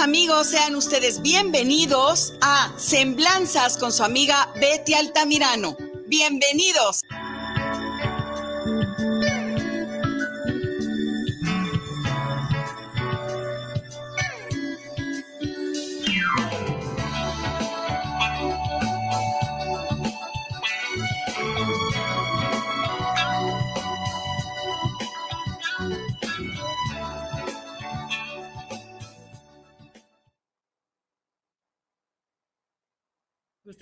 amigos, sean ustedes bienvenidos a Semblanzas con su amiga Betty Altamirano. Bienvenidos.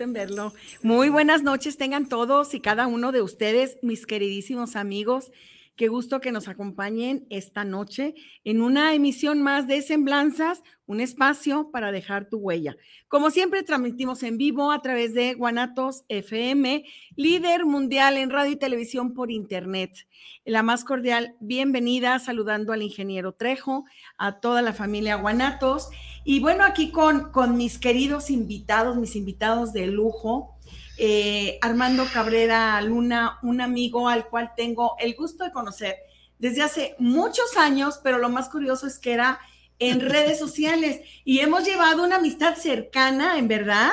Verlo. Muy buenas noches tengan todos y cada uno de ustedes, mis queridísimos amigos. Qué gusto que nos acompañen esta noche en una emisión más de Semblanzas, un espacio para dejar tu huella. Como siempre, transmitimos en vivo a través de Guanatos FM, líder mundial en radio y televisión por Internet. La más cordial bienvenida, saludando al ingeniero Trejo, a toda la familia Guanatos. Y bueno, aquí con, con mis queridos invitados, mis invitados de lujo. Eh, Armando Cabrera Luna, un amigo al cual tengo el gusto de conocer desde hace muchos años, pero lo más curioso es que era en redes sociales y hemos llevado una amistad cercana, en verdad.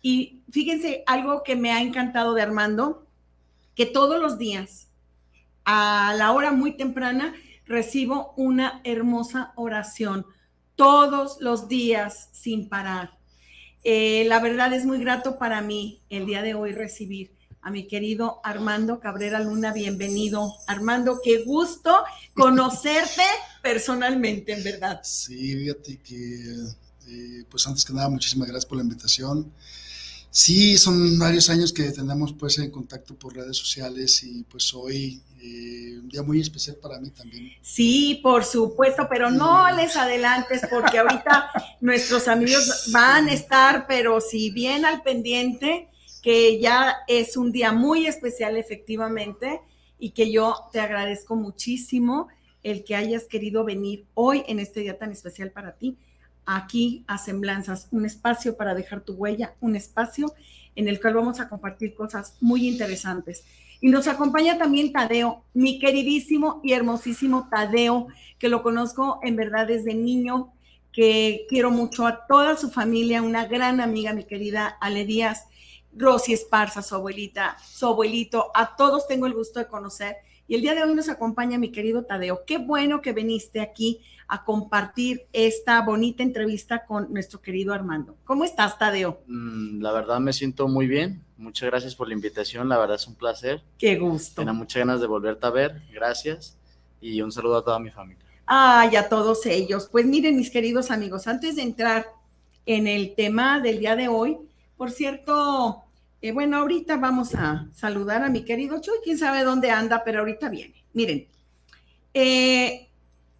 Y fíjense, algo que me ha encantado de Armando, que todos los días, a la hora muy temprana, recibo una hermosa oración, todos los días sin parar. Eh, la verdad es muy grato para mí el día de hoy recibir a mi querido Armando Cabrera Luna. Bienvenido, Armando. Qué gusto conocerte personalmente, en verdad. Sí, fíjate que, eh, pues antes que nada, muchísimas gracias por la invitación. Sí, son varios años que tenemos pues en contacto por redes sociales y pues hoy eh, un día muy especial para mí también. Sí, por supuesto, pero no les adelantes porque ahorita nuestros amigos van a estar, pero si bien al pendiente, que ya es un día muy especial efectivamente y que yo te agradezco muchísimo el que hayas querido venir hoy en este día tan especial para ti aquí a Semblanzas, un espacio para dejar tu huella, un espacio en el cual vamos a compartir cosas muy interesantes. Y nos acompaña también Tadeo, mi queridísimo y hermosísimo Tadeo, que lo conozco en verdad desde niño, que quiero mucho a toda su familia, una gran amiga, mi querida Ale Díaz, Rosy Esparza, su abuelita, su abuelito, a todos tengo el gusto de conocer. Y el día de hoy nos acompaña mi querido Tadeo. Qué bueno que viniste aquí a compartir esta bonita entrevista con nuestro querido Armando. ¿Cómo estás, Tadeo? Mm, la verdad me siento muy bien. Muchas gracias por la invitación. La verdad es un placer. Qué gusto. Tenía muchas ganas de volverte a ver. Gracias. Y un saludo a toda mi familia. Ay, a todos ellos. Pues miren, mis queridos amigos, antes de entrar en el tema del día de hoy, por cierto, eh, bueno, ahorita vamos a saludar a mi querido Chuy, quién sabe dónde anda, pero ahorita viene. Miren, eh,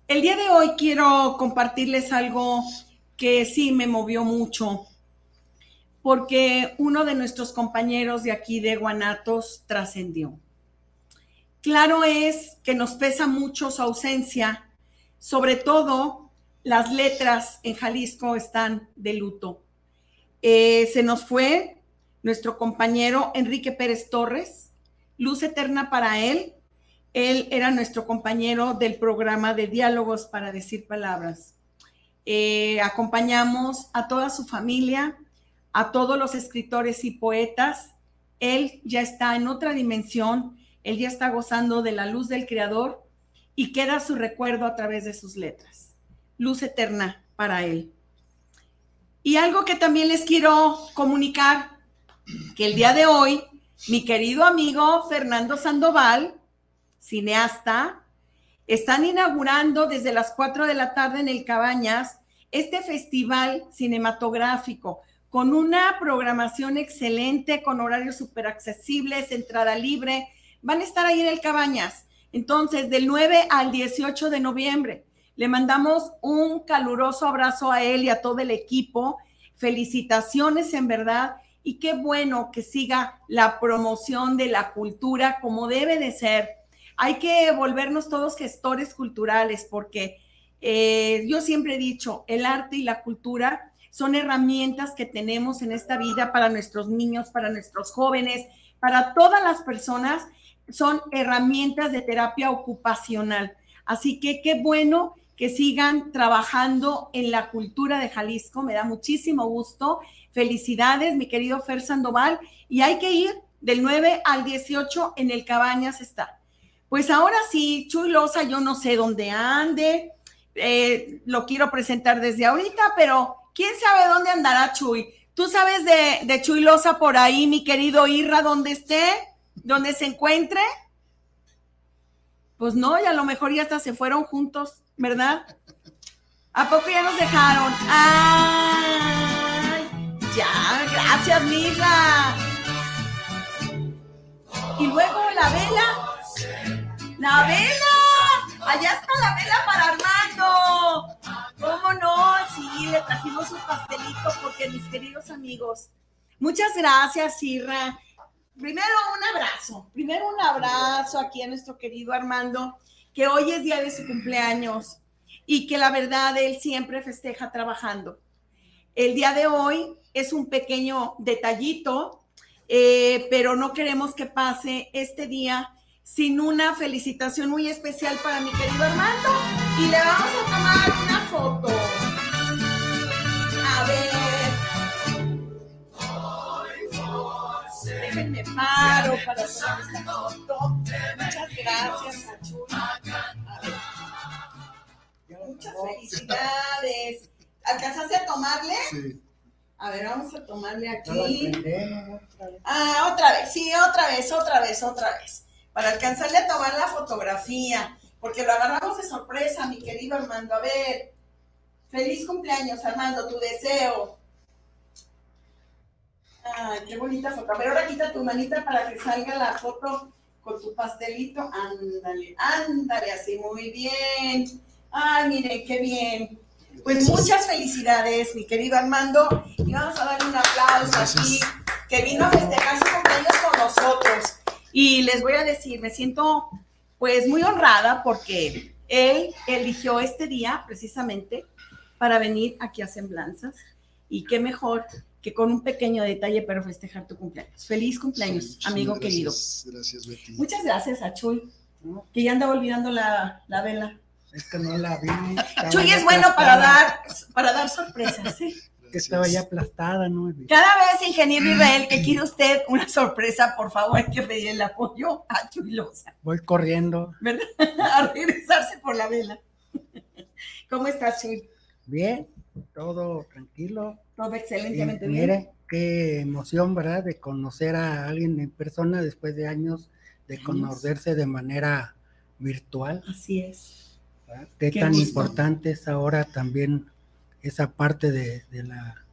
el día de hoy quiero compartirles algo que sí me movió mucho, porque uno de nuestros compañeros de aquí de Guanatos trascendió. Claro es que nos pesa mucho su ausencia, sobre todo las letras en Jalisco están de luto. Eh, se nos fue nuestro compañero Enrique Pérez Torres, luz eterna para él, él era nuestro compañero del programa de diálogos para decir palabras. Eh, acompañamos a toda su familia, a todos los escritores y poetas. Él ya está en otra dimensión, él ya está gozando de la luz del Creador y queda su recuerdo a través de sus letras. Luz eterna para él. Y algo que también les quiero comunicar, que el día de hoy, mi querido amigo Fernando Sandoval, cineasta, están inaugurando desde las 4 de la tarde en el Cabañas este festival cinematográfico con una programación excelente, con horarios súper accesibles, entrada libre. Van a estar ahí en el Cabañas. Entonces, del 9 al 18 de noviembre, le mandamos un caluroso abrazo a él y a todo el equipo. Felicitaciones en verdad y qué bueno que siga la promoción de la cultura como debe de ser. Hay que volvernos todos gestores culturales porque eh, yo siempre he dicho, el arte y la cultura son herramientas que tenemos en esta vida para nuestros niños, para nuestros jóvenes, para todas las personas, son herramientas de terapia ocupacional. Así que qué bueno que sigan trabajando en la cultura de Jalisco, me da muchísimo gusto. Felicidades, mi querido Fer Sandoval, y hay que ir del 9 al 18 en el Cabañas está. Pues ahora sí, Chuy Loza, yo no sé dónde ande, eh, lo quiero presentar desde ahorita, pero quién sabe dónde andará Chuy. ¿Tú sabes de, de Chuy Loza por ahí, mi querido Irra, dónde esté, dónde se encuentre? Pues no, y a lo mejor ya hasta se fueron juntos, ¿verdad? ¿A poco ya nos dejaron? ¡Ay! Ya, gracias, Mirra. Y luego la vela. ¡La vela! Allá está la vela para Armando. ¿Cómo no? Sí, le trajimos un pastelito porque mis queridos amigos. Muchas gracias, Irra. Primero un abrazo, primero un abrazo aquí a nuestro querido Armando, que hoy es día de su cumpleaños y que la verdad él siempre festeja trabajando. El día de hoy es un pequeño detallito, eh, pero no queremos que pase este día sin una felicitación muy especial para mi querido Armando y le vamos a tomar una foto. A ver. Déjenme paro para tomar esta foto. Muchas gracias, Achuna. Muchas felicidades. ¿Alcanzaste a tomarle? Sí. A ver, vamos a tomarle aquí. Ah, otra vez, sí, otra vez, otra vez, otra vez para alcanzarle a tomar la fotografía, porque lo agarramos de sorpresa, mi querido Armando. A ver, feliz cumpleaños, Armando, tu deseo. Ay, qué bonita foto. A ver, ahora quita tu manita para que salga la foto con tu pastelito. Ándale, ándale, así, muy bien. Ay, mire, qué bien. Pues muchas felicidades, mi querido Armando. Y vamos a darle un aplauso aquí, que vino a festejar su cumpleaños con nosotros. Y les voy a decir, me siento pues muy honrada porque él eligió este día precisamente para venir aquí a Semblanzas. Y qué mejor que con un pequeño detalle para festejar tu cumpleaños. Feliz cumpleaños, Sí, amigo gracias, querido. Gracias, Betty. Muchas gracias a Chuy, que ya andaba olvidando la, la vela. Es que no la vi. estaba Chuy es bueno para dar, para dar sorpresas, ¿sí? Que estaba ya aplastada, ¿no? Cada vez, ingeniero Israel, que quiere usted una sorpresa, por favor, hay que pedir el apoyo a Chuy Loza. Voy corriendo. ¿verdad? A regresarse por la vela. ¿Cómo estás, Chuy? Bien, todo tranquilo. Todo Y excelentemente bien. mire, qué emoción, ¿verdad? De conocer a alguien en persona después de años de conocerse de manera virtual. Así es. ¿verdad? Qué, Qué tan gusto. importante es ahora también esa parte de, de la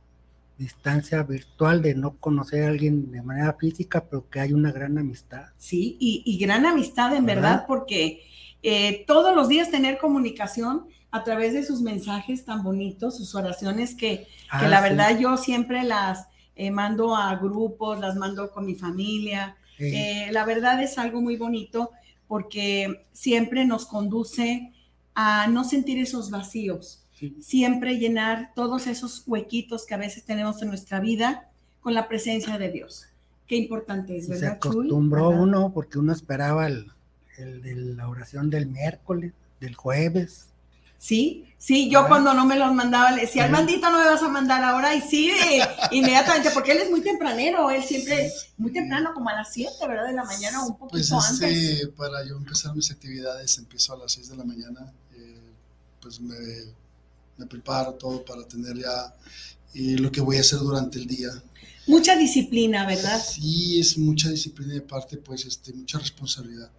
distancia virtual, de no conocer a alguien de manera física, pero que hay una gran amistad. Sí, y, y gran amistad en ¿Verdad? verdad, porque eh, todos los días tener comunicación a través de sus mensajes tan bonitos, sus oraciones que, que Ah, la sí, verdad yo siempre las eh, mando a grupos, las mando con mi familia. sí. Eh, la verdad es algo muy bonito porque siempre nos conduce a no sentir esos vacíos. Siempre llenar todos esos huequitos que a veces tenemos en nuestra vida con la presencia de Dios. Qué importante es, se ¿verdad? Chuy? acostumbró ¿Verdad? uno porque uno esperaba el, la oración del miércoles, del jueves. Sí, sí, yo ¿Verdad? cuando no me los mandaba le decía, Sí. Armandito, no me vas a mandar ahora. Y sí, inmediatamente, porque él es muy tempranero, él siempre, muy temprano, como a las 7, ¿verdad? De la mañana o un poquito Pues antes. para yo empezar mis actividades, empiezo a las 6 de la mañana, eh, pues me, me preparo todo para tener ya eh, lo que voy a hacer durante el día. Mucha disciplina, ¿verdad? Sí, es mucha disciplina y aparte, pues este, mucha responsabilidad.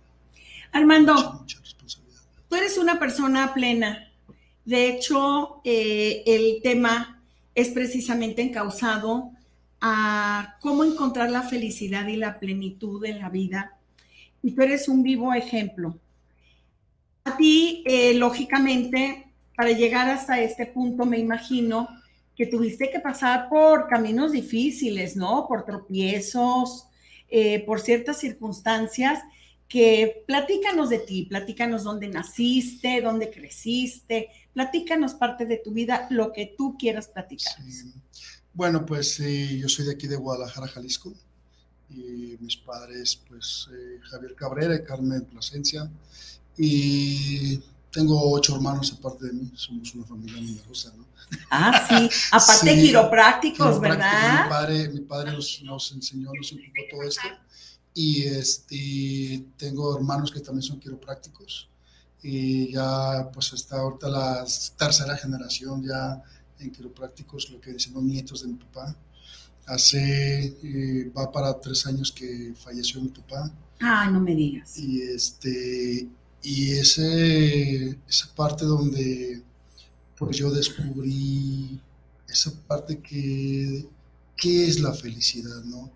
Armando, Mucha, mucha responsabilidad. tú eres una persona plena. De hecho, eh, el tema es precisamente encausado a cómo encontrar la felicidad y la plenitud en la vida. Y tú eres un vivo ejemplo. A ti, eh, lógicamente, para llegar hasta este punto, me imagino, que tuviste que pasar por caminos difíciles, ¿no? Por tropiezos, eh, por ciertas circunstancias que platícanos de ti, platícanos dónde naciste, dónde creciste, platícanos parte de tu vida, lo que tú quieras platicar. Bueno, pues eh, yo soy de aquí de Guadalajara, Jalisco, y mis padres, pues eh, Javier Cabrera y Carmen Plasencia, y tengo ocho hermanos aparte de mí, somos una familia numerosa, ¿no? Ah, sí, aparte quiroprácticos, ¿verdad? Mi padre, mi padre nos, nos, enseñó, nos ocupó todo esto. Y este, tengo hermanos que también son quiroprácticos. Y ya, pues, está ahorita la tercera generación ya en quiroprácticos, lo que dicen los nietos de mi papá. Hace, eh, va para tres años que falleció mi papá. Ah, no me digas. Y este, y ese, esa parte donde pues yo descubrí esa parte que, ¿qué es la felicidad, no?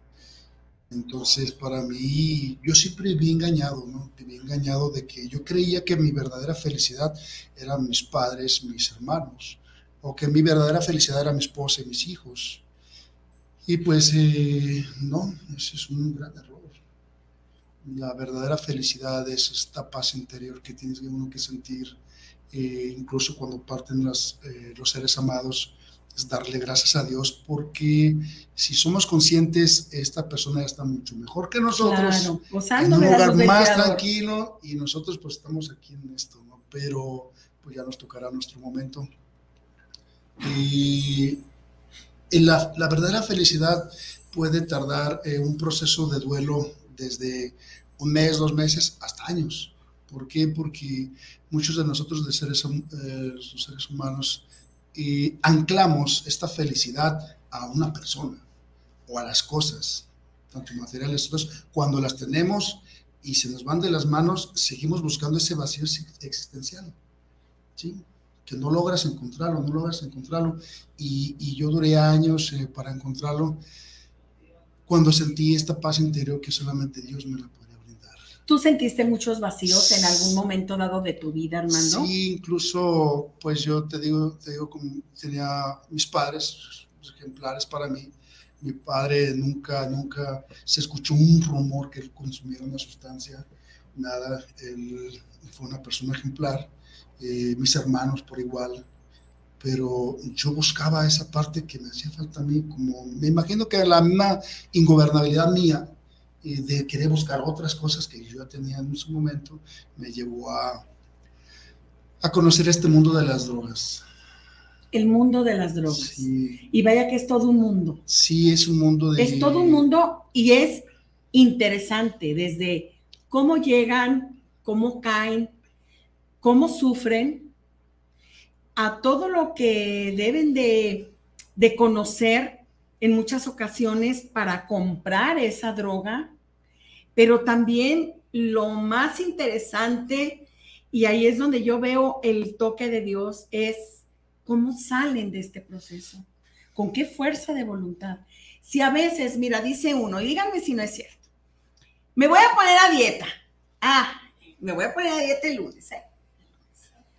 Entonces, para mí, yo siempre vi engañado, ¿no? Viví engañado de que yo creía que mi verdadera felicidad eran mis padres, mis hermanos, o que mi verdadera felicidad era mi esposa y mis hijos. Y pues, eh, no, ese es un gran error la verdadera felicidad es esta paz interior que tienes uno que sentir, eh, incluso cuando parten eh, los seres amados, es darle gracias a Dios, porque si somos conscientes, esta persona ya está mucho mejor que nosotros, en un lugar más tranquilo, y nosotros pues estamos aquí en esto, ¿no? Pero pues ya nos tocará nuestro momento. Y, la, la, verdadera felicidad puede tardar eh, un proceso de duelo desde un mes, dos meses, hasta años. ¿Por qué? Porque muchos de nosotros, de seres, eh, seres humanos, eh, anclamos esta felicidad a una persona o a las cosas, tanto materiales. Entonces, cuando las tenemos y se nos van de las manos, seguimos buscando ese vacío existencial, ¿sí? que no logras encontrarlo, no logras encontrarlo. Y, y yo duré años eh, para encontrarlo cuando sentí esta paz interior que solamente Dios me la brindar. ¿Tú sentiste muchos vacíos en algún momento dado de tu vida, Armando? Sí, incluso, pues yo te digo, te digo como tenía mis padres, ejemplares para mí. Mi padre nunca, nunca se escuchó un rumor que él consumiera una sustancia, nada. Él fue una persona ejemplar. Eh, mis hermanos por igual, pero yo buscaba esa parte que me hacía falta a mí, como me imagino que la misma ingobernabilidad mía y de querer buscar otras cosas que yo tenía en su momento, me llevó a, a conocer este mundo de las drogas. El mundo de las drogas. Y vaya que es todo un mundo. Sí, es un mundo de... Es todo un mundo y es interesante desde cómo llegan, cómo caen, cómo sufren, a todo lo que deben de, conocer en muchas ocasiones para comprar esa droga, pero también lo más interesante, y ahí es donde yo veo el toque de Dios, es cómo salen de este proceso, con qué fuerza de voluntad. Si a veces, mira, dice uno, y díganme si no es cierto, me voy a poner a dieta. Ah, me voy a poner a dieta el lunes. ¿eh?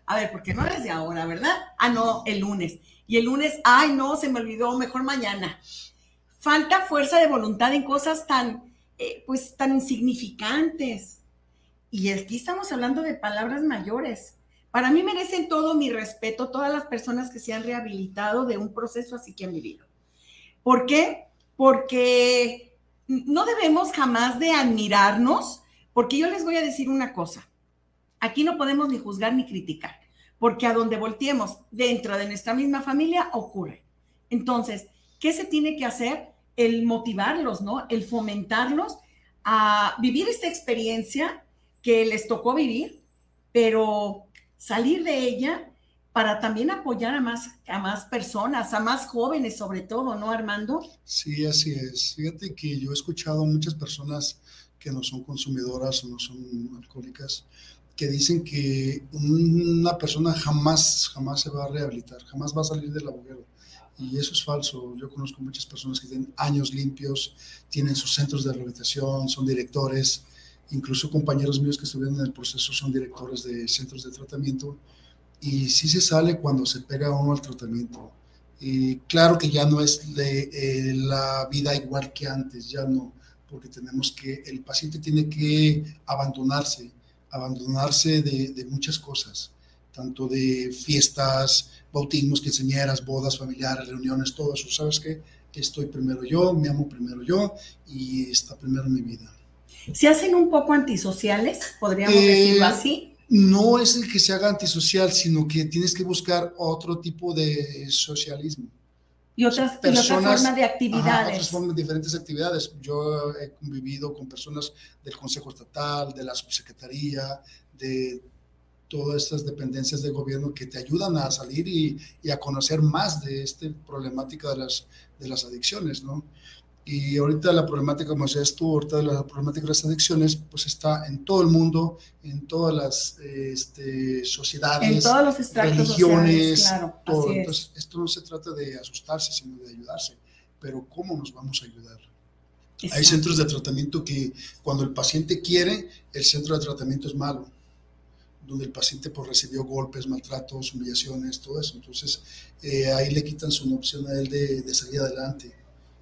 A ver, porque no es de ahora, ¿verdad? Ah, no, el lunes. Y el lunes, ay, no, se me olvidó, mejor mañana. Falta fuerza de voluntad en cosas tan, eh, pues, tan insignificantes. Y aquí estamos hablando de palabras mayores. Para mí merecen todo mi respeto todas las personas que se han rehabilitado de un proceso así que han vivido. ¿Por qué? Porque no debemos jamás de admirarnos, porque yo les voy a decir una cosa. Aquí no podemos ni juzgar ni criticar porque a donde volteemos dentro de nuestra misma familia ocurre. Entonces, ¿qué se tiene que hacer? El motivarlos, ¿no? El fomentarlos a vivir esta experiencia que les tocó vivir, pero salir de ella para también apoyar a más, a más personas, a más jóvenes sobre todo, ¿no, Armando? Sí, así es. Fíjate que yo he escuchado a muchas personas que no son consumidoras o no son alcohólicas, que dicen que una persona jamás, jamás se va a rehabilitar, jamás va a salir del agujero. Y eso es falso. Yo conozco muchas personas que tienen años limpios, tienen sus centros de rehabilitación, son directores, incluso compañeros míos que estuvieron en el proceso son directores de centros de tratamiento. Y sí se sale cuando se pega uno al tratamiento. claro que ya no es de, eh, la vida igual que antes, ya no, porque tenemos que, el paciente tiene que abandonarse, abandonarse de, de muchas cosas, tanto de fiestas, bautismos, quinceañeras, bodas familiares, reuniones, todo eso. ¿Sabes qué? Estoy primero yo, me amo primero yo y está primero mi vida. ¿Se hacen un poco antisociales? ¿Podríamos eh, decirlo así? No es el que se haga antisocial, sino que tienes que buscar otro tipo de socialismo. Y otras, personas, formas de actividades. otras formas, diferentes actividades. Yo he convivido con personas del Consejo Estatal, de la Subsecretaría, de todas estas dependencias de gobierno que te ayudan a salir y, y, a conocer más de esta problemática de las, de las adicciones, ¿no? Y ahorita la problemática, como decías tú, ahorita la problemática de las adicciones, pues está en todo el mundo, en todas las este, sociedades, en todos los religiones, claro, todo. Entonces, esto no se trata de asustarse, sino de ayudarse. Pero ¿cómo nos vamos a ayudar? Hay centros de tratamiento que cuando el paciente quiere, el centro de tratamiento es malo donde el paciente pues, recibió golpes, maltratos, humillaciones, todo eso. Entonces, eh, ahí le quitan su opción a él de, de salir adelante.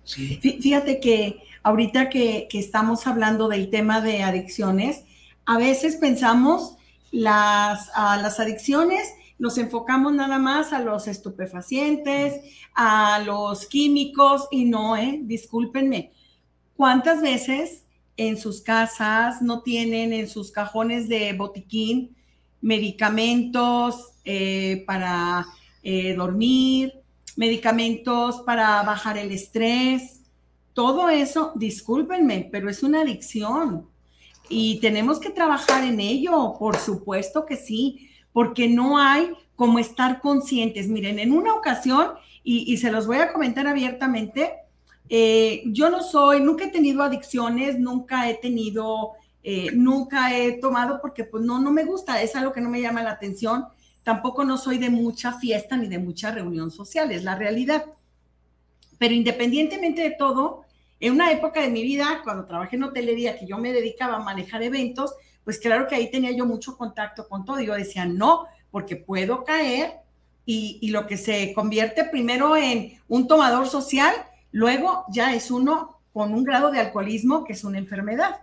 Fíjate que ahorita que, estamos hablando del tema de adicciones, a veces pensamos las, a las adicciones, nos enfocamos nada más a los estupefacientes, a los químicos y no, eh, discúlpenme. ¿Cuántas veces en sus casas no tienen en sus cajones de botiquín medicamentos eh, para eh, dormir, medicamentos para bajar el estrés, todo eso, discúlpenme, pero es una adicción y tenemos que trabajar en ello, por supuesto que sí, porque no hay como estar conscientes. Miren, en una ocasión, y, se los voy a comentar abiertamente, eh, yo no soy, nunca he tenido adicciones, nunca he tenido eh, nunca he tomado porque pues no, no me gusta, es algo que no me llama la atención. Tampoco no soy de mucha fiesta ni de mucha reunión social, es la realidad. Pero independientemente de todo, en una época de mi vida, cuando trabajé en hotelería, que yo me dedicaba a manejar eventos, pues claro que ahí tenía yo mucho contacto con todo. Yo decía, no, porque puedo caer y, y lo que se convierte primero en un tomador social, luego ya es uno con un grado de alcoholismo que es una enfermedad.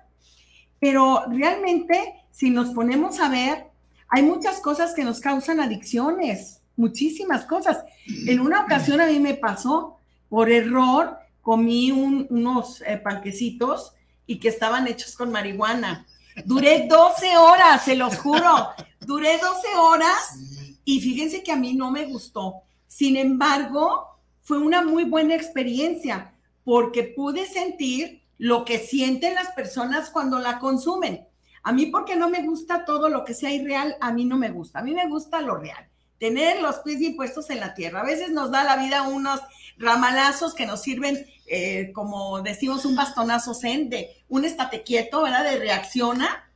Pero realmente, si nos ponemos a ver, hay muchas cosas que nos causan adicciones, muchísimas cosas. En una ocasión a mí me pasó, por error, comí unos eh, panquecitos y que estaban hechos con marihuana. Duré 12 horas, se los juro. Duré 12 horas y fíjense que a mí no me gustó. Sin embargo, fue una muy buena experiencia porque pude sentir lo que sienten las personas cuando la consumen. A mí porque no me gusta todo lo que sea irreal, a mí no me gusta. A mí me gusta lo real. Tener los pies bien puestos en la tierra. A veces nos da la vida unos ramalazos que nos sirven, eh, como decimos, un bastonazo zen de un estate quieto, ¿verdad? De reacciona.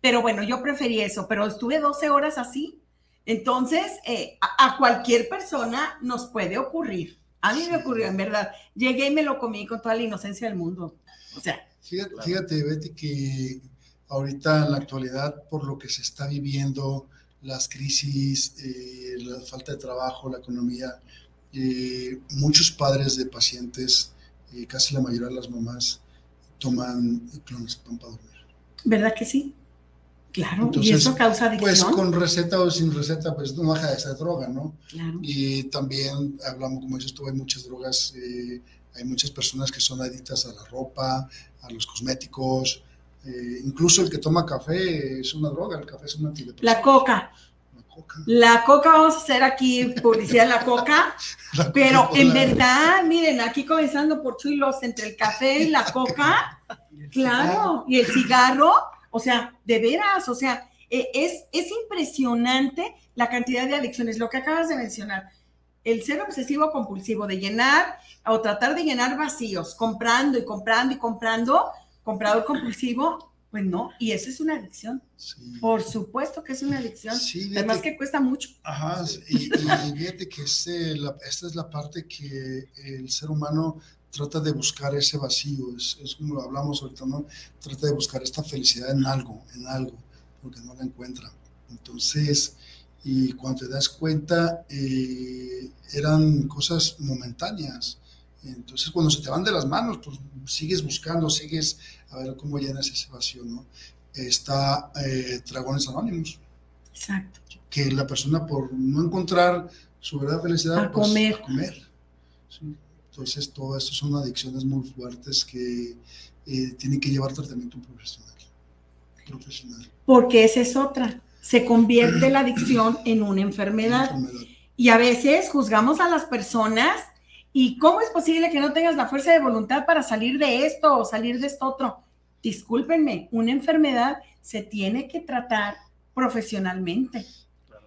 Pero bueno, yo preferí eso, pero estuve 12 horas así. Entonces, eh, a cualquier persona nos puede ocurrir. A mí me ocurrió, en verdad. Llegué y me lo comí con toda la inocencia del mundo. O sea. Fíjate, Betty, que ahorita en la actualidad, por lo que se está viviendo, las crisis, eh, la falta de trabajo, la economía, eh, muchos padres de pacientes, eh, casi la mayoría de las mamás, toman clonazepam para dormir. ¿Verdad que sí? Claro, y eso causa adicción. Pues con receta o sin receta, pues no de ser droga, ¿no? Claro. Y también hablamos, como dices tú, hay muchas drogas, eh, hay muchas personas que son adictas a la ropa, a los cosméticos, eh, incluso el que toma café es una droga, el café es una antidepresivo. La coca. La coca. La coca, vamos a hacer aquí publicidad de la coca, pero en verdad, miren, aquí comenzando por Chuilos, entre el café y la coca, claro, y el cigarro, o sea, de veras, o sea, e, es, es impresionante la cantidad de adicciones, lo que acabas de mencionar. El ser obsesivo compulsivo de llenar o tratar de llenar vacíos, comprando y comprando y comprando, comprador compulsivo, pues no, y eso es una adicción. Por supuesto que es una adicción. Además que cuesta mucho. Ajá, y, fíjate que este, esta es la parte que el ser humano trata de buscar ese vacío, es, es, como hablamos ahorita, ¿no? Trata de buscar esta felicidad en algo, en algo, porque no la encuentra. Entonces, y cuando te das cuenta eh, eran cosas momentáneas. Entonces cuando se te van de las manos, pues sigues buscando, sigues a ver cómo llenas ese vacío, ¿no? Está eh, Dragones Anónimos. Exacto. Que la persona por no encontrar su verdadera felicidad, A pues, comer. a comer. Sí. Entonces todo esto son adicciones muy fuertes que eh, tienen que llevar tratamiento profesional. Profesional. Porque esa es otra. Se convierte la adicción en una enfermedad. Enfermedad. Y a veces juzgamos a las personas y cómo es posible que no tengas la fuerza de voluntad para salir de esto o salir de esto otro. Discúlpenme, una enfermedad se tiene que tratar profesionalmente.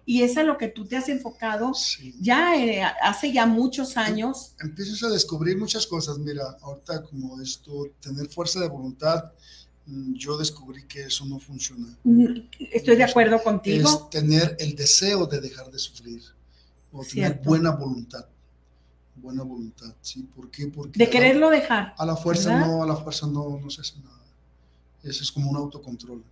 Y es a lo que tú te has enfocado Sí. ya eh, hace ya muchos años. empiezas a descubrir muchas cosas. Mira, ahorita como esto, tener fuerza de voluntad, mm, yo descubrí que eso no funciona. Mm, Estoy de acuerdo contigo. Es tener el deseo de dejar de sufrir o tener buena voluntad. Buena voluntad, ¿sí? ¿Por qué? Porque De a quererlo dejar. A la fuerza ¿verdad? no, a la fuerza no, no se hace nada. Eso es como un autocontrol.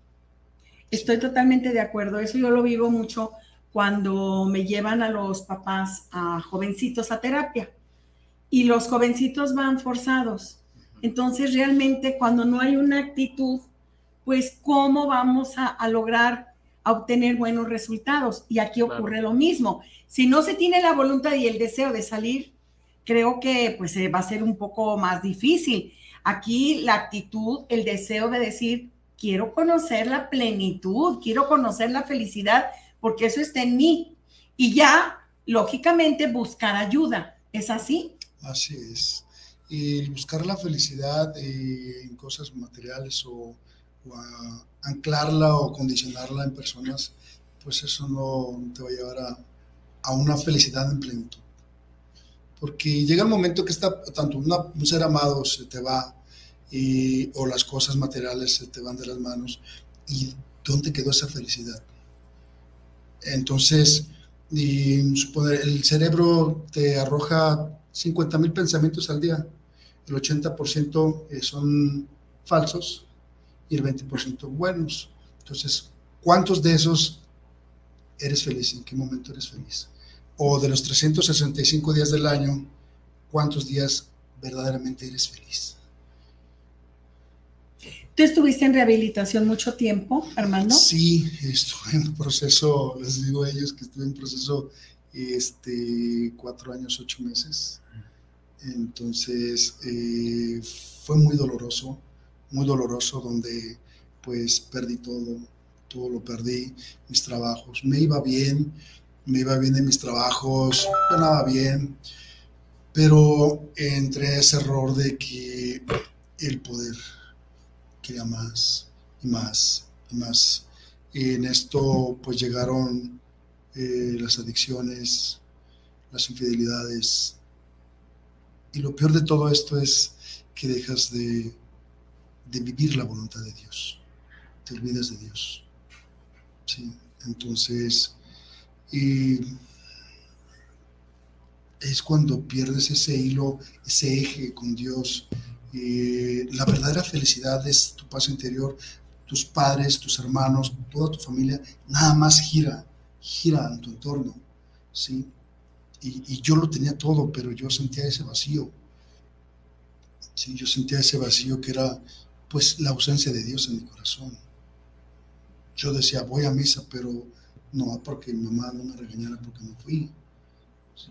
Estoy totalmente de acuerdo. Eso yo lo vivo mucho cuando me llevan a los papás, a jovencitos a terapia. Y los jovencitos van forzados. Entonces, realmente, cuando no hay una actitud, pues, ¿cómo vamos a, a lograr a obtener buenos resultados? Y aquí Claro. ocurre lo mismo. Si no se tiene la voluntad y el deseo de salir, creo que pues eh, va a ser un poco más difícil. Aquí la actitud, el deseo de decir, quiero conocer la plenitud, quiero conocer la felicidad, porque eso está en mí. Y ya, lógicamente, buscar ayuda. ¿Es así? Así es. El buscar la felicidad eh, en cosas materiales o, anclarla o condicionarla en personas, pues eso no te va a llevar a, a una felicidad en plenitud. Porque llega el momento que está, tanto un ser amado se te va o las cosas materiales se te van de las manos y ¿dónde quedó esa felicidad? Entonces, el cerebro te arroja 50 mil pensamientos al día. El 80% eh, son falsos y el 20% buenos. Entonces, ¿cuántos de esos eres feliz? ¿En qué momento eres feliz? O de los 365 días del año, ¿cuántos días verdaderamente eres feliz? Tú estuviste en rehabilitación mucho tiempo, Armando. Sí, estuve en proceso, les digo a ellos que estuve en proceso este, cuatro años, ocho meses. Entonces, eh, fue muy doloroso, muy doloroso, donde pues perdí todo, todo lo perdí, mis trabajos. Me iba bien, me iba bien en mis trabajos, ganaba bien, pero entre ese error de que el poder quería más y más y más. Y en esto pues llegaron eh, las adicciones, las infidelidades. Y lo peor de todo esto es que dejas de, de vivir la voluntad de Dios. Te olvidas de Dios. Sí, entonces, y es cuando pierdes ese hilo, ese eje con Dios. Eh, la verdadera felicidad es tu paz interior, tus padres, tus hermanos, toda tu familia, nada más gira, gira en tu entorno, ¿sí? Y, y yo lo tenía todo, pero yo sentía ese vacío, ¿sí? Yo sentía ese vacío que era, pues, la ausencia de Dios en mi corazón. Yo decía, voy a misa, pero no porque mi mamá no me regañara porque no fui,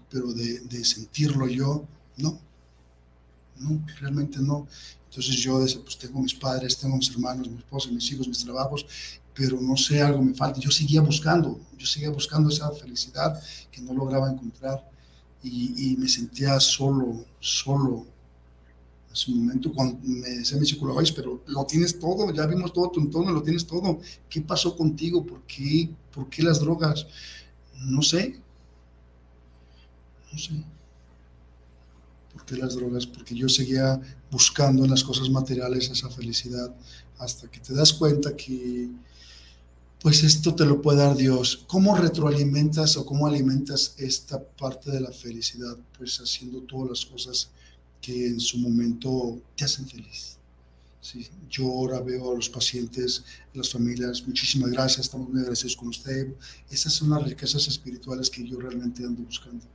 pero de, sentirlo yo, no, no, realmente no. Entonces yo decía, pues tengo mis padres, tengo mis hermanos, mi esposa, mis hijos, mis trabajos, pero no sé, algo me falta. Yo seguía buscando, yo seguía buscando esa felicidad que no lograba encontrar y me sentía solo, solo. Su momento, cuando me decía mi psicólogo, "Ay, pero lo tienes todo, ya vimos todo tu entorno, lo tienes todo. ¿Qué pasó contigo? ¿Por qué, ¿Por qué las drogas? No sé. No sé. ¿Por qué las drogas? Porque yo seguía buscando en las cosas materiales esa felicidad hasta que te das cuenta que pues esto te lo puede dar Dios. ¿Cómo retroalimentas o cómo alimentas esta parte de la felicidad? Pues haciendo todas las cosas que en su momento te hacen feliz. Sí, yo ahora veo a los pacientes, las familias, muchísimas gracias, estamos muy agradecidos con usted. Esas son las riquezas espirituales que yo realmente ando buscando.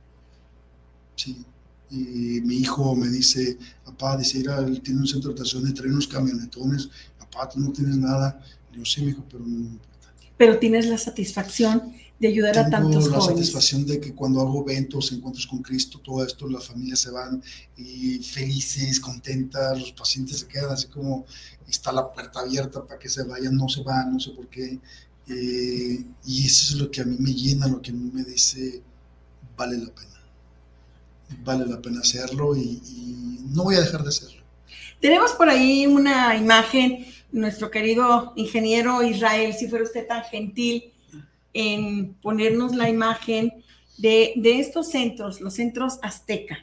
Sí, y mi hijo me dice, papá, dice, ir tiene un centro de rotación y trae unos camionetones, papá, tú no tienes nada. Le digo, sí, mi hijo, pero no me importa. Pero tienes la satisfacción de ayudar Tengo a tantos la jóvenes. satisfacción de que cuando hago eventos, encuentros con Cristo, todo esto, las familias se van y felices, contentas, los pacientes se quedan así como está la puerta abierta para que se vayan, no se van, no sé por qué. Eh, y eso es lo que a mí me llena, lo que a mí me dice, vale la pena. Vale la pena hacerlo y, y no voy a dejar de hacerlo. Tenemos por ahí una imagen, nuestro querido ingeniero Israel, si fuera usted tan gentil en ponernos la imagen de, de estos centros, los centros Azteca,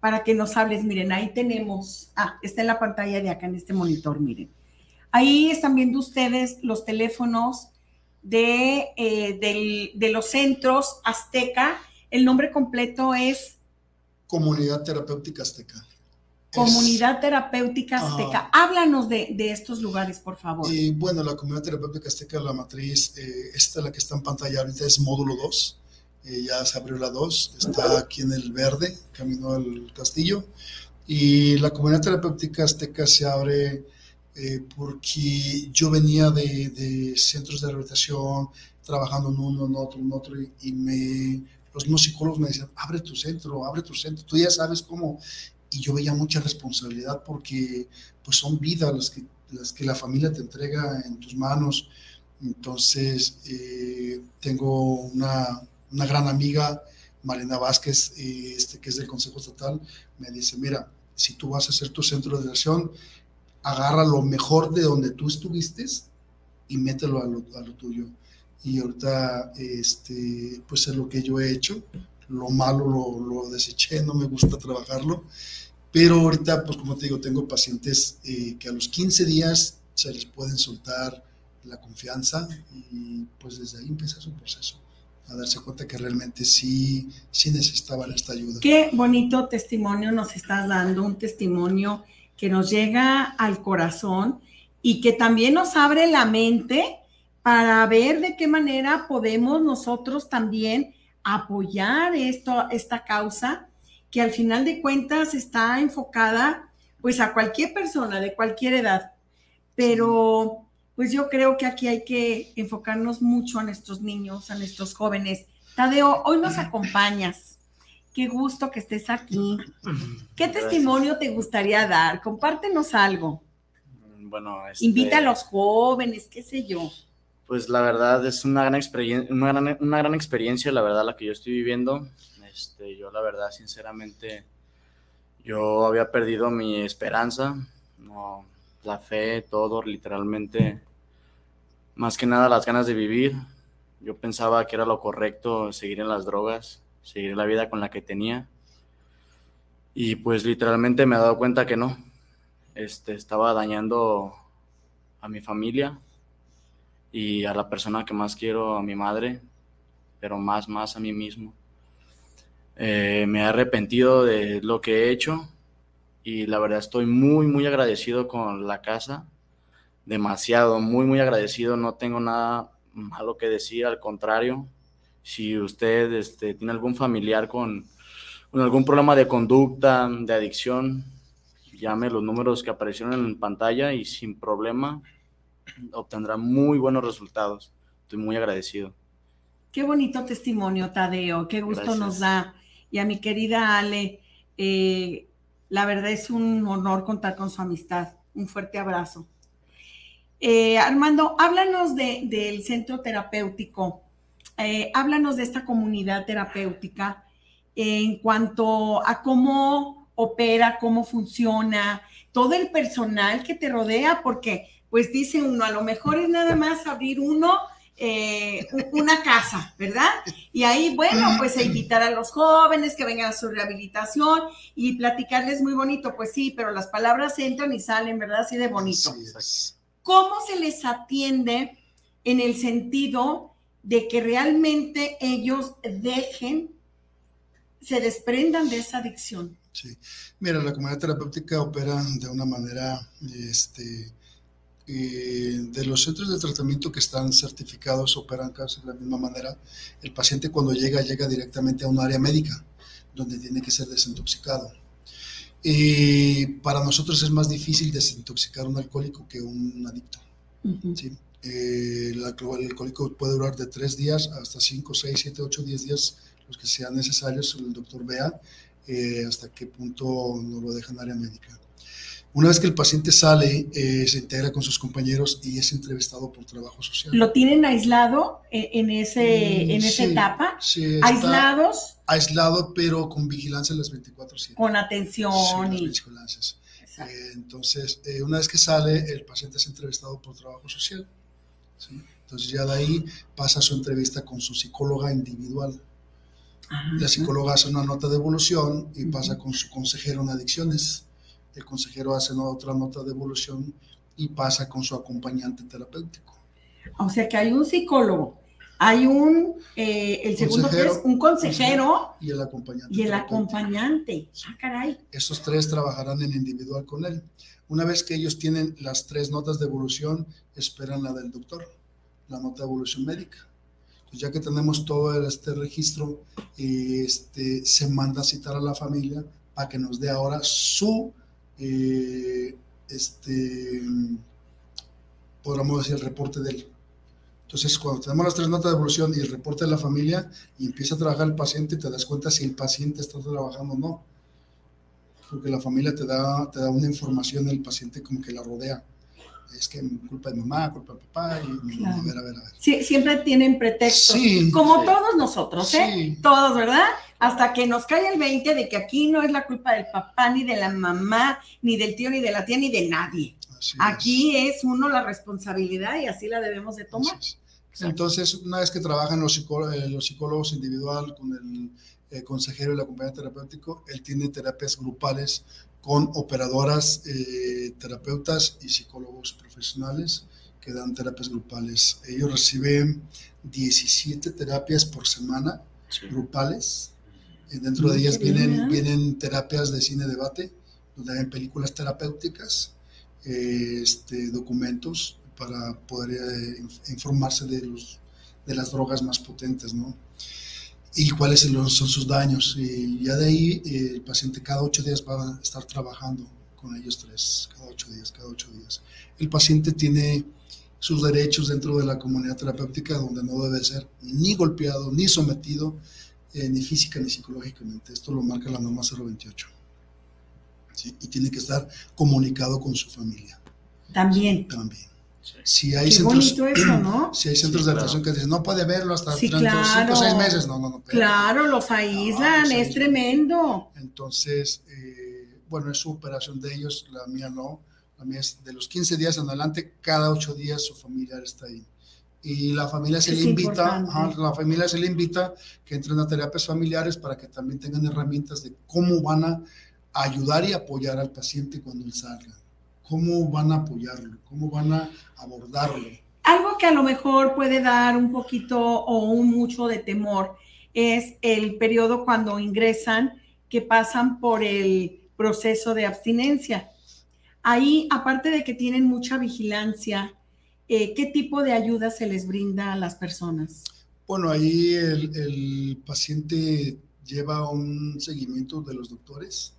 para que nos hables. Miren, ahí tenemos, ah, está en la pantalla de acá en este monitor, miren. Ahí están viendo ustedes los teléfonos de, eh, del- de los centros Azteca. El nombre completo es Comunidad Terapéutica Azteca. Comunidad Terapéutica Azteca. Háblanos de, de estos lugares, por favor. Y bueno, la comunidad terapéutica azteca, la matriz, eh, esta la que está en pantalla ahorita es módulo 2. Eh, ya se abrió la 2, está aquí en el verde, camino al castillo. Y la comunidad terapéutica azteca se abre eh, porque yo venía de, de centros de rehabilitación, trabajando en uno, en otro, en otro, y, y me, los mismos psicólogos me decían, abre tu centro, abre tu centro, tú ya sabes cómo. Y yo veía mucha responsabilidad porque pues son vidas las que, las que la familia te entrega en tus manos. Entonces, eh, tengo una, una gran amiga, Marina Vázquez, eh, este, que es del Consejo Estatal, me dice, mira, si tú vas a hacer tu centro de relación, agarra lo mejor de donde tú estuviste y mételo a lo, a lo tuyo. Y ahorita, este, pues es lo que yo he hecho. Lo malo lo, lo deseché, no me gusta trabajarlo. Pero ahorita, pues como te digo, tengo pacientes eh, que a los 15 días se les pueden soltar la confianza y pues desde ahí empieza su proceso, a darse cuenta que realmente sí, sí necesitaban esta ayuda. Qué bonito testimonio nos estás dando, un testimonio que nos llega al corazón y que también nos abre la mente para ver de qué manera podemos nosotros también apoyar esto, esta causa que al final de cuentas está enfocada pues a cualquier persona de cualquier edad. Pero pues yo creo que aquí hay que enfocarnos mucho a nuestros niños, a nuestros jóvenes. Tadeo, hoy nos acompañas. Qué gusto que estés aquí. ¿Qué Gracias. testimonio te gustaría dar? Compártenos algo. Bueno, este, Invita a los jóvenes, qué sé yo. Pues la verdad es una gran, experien- una gran, una gran experiencia, la verdad, la que yo estoy viviendo. Este, yo la verdad, sinceramente, yo había perdido mi esperanza, no, la fe, todo, literalmente, más que nada las ganas de vivir. Yo pensaba que era lo correcto seguir en las drogas, seguir la vida con la que tenía. Y pues literalmente me he dado cuenta que no. Este, estaba dañando a mi familia, y a la persona que más quiero, a mi madre, pero más, más a mí mismo. Eh, me he arrepentido de lo que he hecho y la verdad estoy muy, muy agradecido con la casa, demasiado, muy, muy agradecido, no tengo nada malo que decir, al contrario, si usted este, tiene algún familiar con, con algún problema de conducta, de adicción, llame los números que aparecieron en pantalla y sin problema obtendrá muy buenos resultados. Estoy muy agradecido. Qué bonito testimonio, Tadeo. Qué gusto Gracias. nos da. Y a mi querida Ale, eh, la verdad es un honor contar con su amistad. Un fuerte abrazo. Eh, Armando, háblanos de- del centro terapéutico. Eh, háblanos de esta comunidad terapéutica en cuanto a cómo opera, cómo funciona, todo el personal que te rodea, porque pues dice uno, a lo mejor es nada más abrir uno eh, una casa, ¿verdad? Y ahí, bueno, pues a invitar a los jóvenes que vengan a su rehabilitación y platicarles muy bonito, pues sí, pero las palabras entran y salen, ¿verdad? Así de bonito. ¿Cómo se les atiende en el sentido de que realmente ellos dejen se desprendan de esa adicción. Sí, mira, la comunidad terapéutica opera de una manera, este, eh, de los centros de tratamiento que están certificados operan casi de la misma manera. El paciente cuando llega, llega directamente a un área médica, donde tiene que ser desintoxicado. Y para nosotros es más difícil desintoxicar un alcohólico que un adicto. ¿sí? Eh, el alcohólico puede durar de tres días hasta cinco, seis, siete, ocho, diez días, los que sean necesarios, el doctor vea eh, hasta qué punto no lo deja en área médica. Una vez que el paciente sale, eh, se integra con sus compañeros y es entrevistado por trabajo social. ¿Lo tienen aislado en, ese, en esa mm, etapa? Sí, ¿Aislados? Aislado, pero con vigilancia las 24 horas. Con atención. Sí, y... vigilancias. Eh, entonces, eh, una vez que sale, el paciente es entrevistado por trabajo social. ¿sí? Entonces, ya de ahí pasa su entrevista con su psicóloga individual. La psicóloga hace una nota de evolución y pasa con su consejero en adicciones el consejero hace otra nota de evolución y pasa con su acompañante terapéutico. O sea que hay un psicólogo, hay un, eh, el segundo que es un consejero y el acompañante. Y el acompañante. Ah, caray. Esos tres trabajarán en individual con él. Una vez que ellos tienen las tres notas de evolución, esperan la del doctor, la nota de evolución médica. Pues ya que tenemos todo este registro, este, se manda a citar a la familia para que nos dé ahora su eh, este, podríamos decir, el reporte de él. Entonces, cuando tenemos las tres notas de evolución y el reporte de la familia y empieza a trabajar el paciente, te das cuenta si el paciente está trabajando o no. Porque la familia te da, te da una información del paciente como que la rodea. Es que culpa de mamá, culpa de papá, y a ver, a ver, a ver. Sí, siempre tienen pretextos, como todos nosotros, ¿eh? Todos, ¿verdad? Hasta que nos cae el 20 de que aquí no es la culpa del papá, ni de la mamá, ni del tío, ni de la tía, ni de nadie. aquí es. uno la responsabilidad y así la debemos de tomar. Entonces, una vez que trabajan los psicólogos, eh, los psicólogos individual con el eh, consejero y el acompañante terapéutico, él tiene terapias grupales con operadoras, eh, terapeutas y psicólogos profesionales que dan terapias grupales. Ellos reciben 17 terapias por semana grupales Dentro de ellas vienen, vienen terapias de cine debate, donde hay películas terapéuticas, este, documentos para poder eh, informarse de, los, de las drogas más potentes, ¿no? Y cuáles son sus daños. Y ya de ahí eh, el paciente cada ocho días va a estar trabajando con ellos tres, cada ocho días, cada ocho días. El paciente tiene sus derechos dentro de la comunidad terapéutica donde no debe ser ni golpeado ni sometido eh, ni física ni psicológicamente. Esto lo marca la norma 028. Y tiene que estar comunicado con su familia. También. También. Si hay Qué centros, bonito eso, ¿no? Si hay centros de atención que dicen, no puede verlo hasta sí, 35 o 6 meses. No, no, no. Claro, los aíslan, es tremendo. Entonces, eh, bueno, es su operación de ellos, la mía no. La mía es de los 15 días en adelante, cada 8 días su familiar está ahí y la familia se le invita, la familia se le invita que entren a terapias familiares para que también tengan herramientas de cómo van a ayudar y apoyar al paciente cuando él salga, cómo van a apoyarlo, cómo van a abordarlo. Algo que a lo mejor puede dar un poquito o un mucho de temor es el periodo cuando ingresan que pasan por el proceso de abstinencia. Ahí, aparte de que tienen mucha vigilancia, eh, ¿qué tipo de ayuda se les brinda a las personas? Bueno, ahí el, paciente lleva un seguimiento de los doctores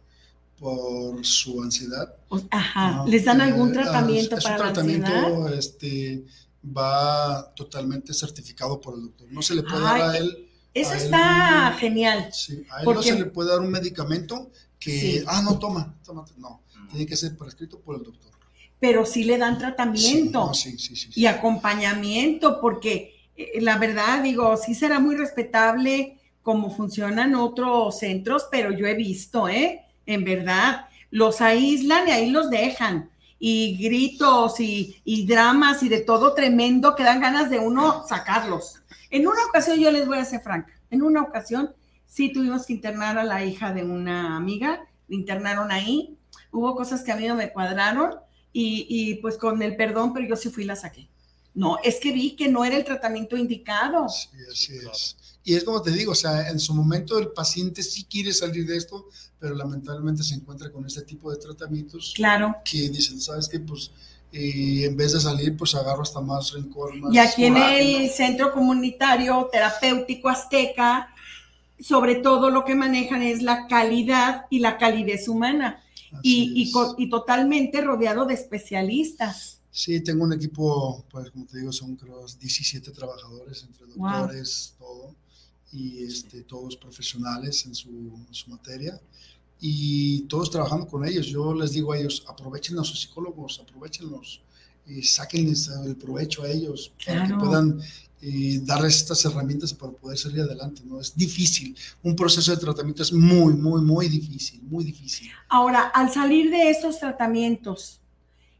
por su ansiedad. Ajá, ¿les dan algún eh, tratamiento para la tratamiento este, va totalmente certificado por el doctor. No se le puede dar a él... Eso está genial. Sí, a él no se le puede dar un medicamento que, ah, no, toma, tómate. No, tiene que ser prescrito por el doctor pero sí le dan tratamiento y acompañamiento, porque eh, la verdad, digo, sí será muy respetable cómo funcionan otros centros, pero yo he visto, ¿eh? En verdad, los aíslan y ahí los dejan. Y gritos y, y dramas y de todo tremendo que dan ganas de uno sacarlos. En una ocasión, yo les voy a ser franca, en una ocasión sí tuvimos que internar a la hija de una amiga, internaron ahí, hubo cosas que a mí no me cuadraron, y, pues con el perdón, pero yo sí fui y la saqué. No, es que vi que no era el tratamiento indicado. Sí, así es. Y es como te digo, o sea, en su momento el paciente sí quiere salir de esto, pero lamentablemente se encuentra con este tipo de tratamientos. Claro. Que dicen, ¿sabes qué? Pues y en vez de salir, pues agarro hasta más rencor. Más y aquí en el centro comunitario terapéutico azteca, sobre todo lo que manejan es la calidad y la calidez humana. Y, y, totalmente rodeado de especialistas. Sí, tengo un equipo, pues como te digo, son creo 17 trabajadores, entre doctores, todo, y este, todos profesionales en su, en su materia y todos trabajando con ellos. Yo les digo a ellos, aprovechen a sus psicólogos, aprovechenlos, y sáquenles el provecho a ellos para que puedan eh, darles estas herramientas para poder salir adelante. ¿no? Es difícil, un proceso de tratamiento es muy, muy, muy difícil, muy difícil. Ahora, al salir de estos tratamientos,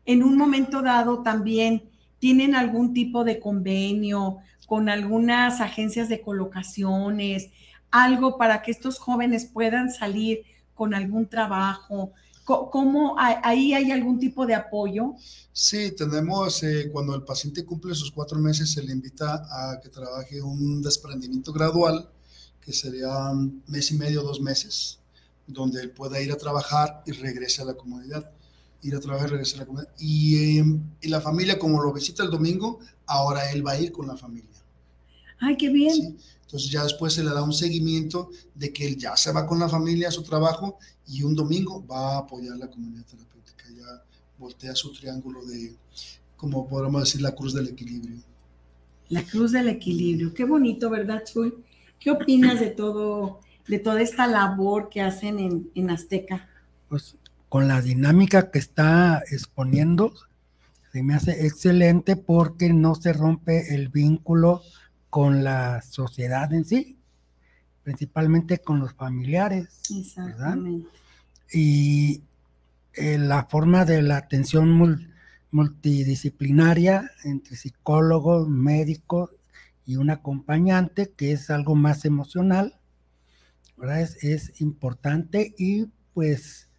en un momento dado también tienen algún tipo de convenio con algunas agencias de colocaciones, algo para que estos jóvenes puedan salir con algún trabajo? ¿Cómo ahí hay algún tipo de apoyo? Sí, tenemos, eh, cuando el paciente cumple sus cuatro meses, se le invita a que trabaje un desprendimiento gradual, que sería un mes y medio, dos meses, donde él pueda ir a trabajar y regrese a la comunidad. Ir a trabajar y regresar a la comunidad. Y, em, y, la familia, como lo visita el domingo, ahora él va a ir con la familia. Ay, qué bien. Entonces ya después se le da un seguimiento de que él ya se va con la familia a su trabajo y un domingo va a apoyar la comunidad terapéutica. Ya voltea su triángulo de, como podemos decir, la cruz del equilibrio. La cruz del equilibrio. Qué bonito, ¿verdad, Chuy? ¿Qué opinas de todo, de toda esta labor que hacen en, en Azteca? Pues con la dinámica que está exponiendo, se me hace excelente porque no se rompe el vínculo con la sociedad en sí, principalmente con los familiares. Exactamente. Y eh, la forma de la atención multidisciplinaria entre psicólogos, médicos y un acompañante, que es algo más emocional, ¿verdad? Es, importante y pues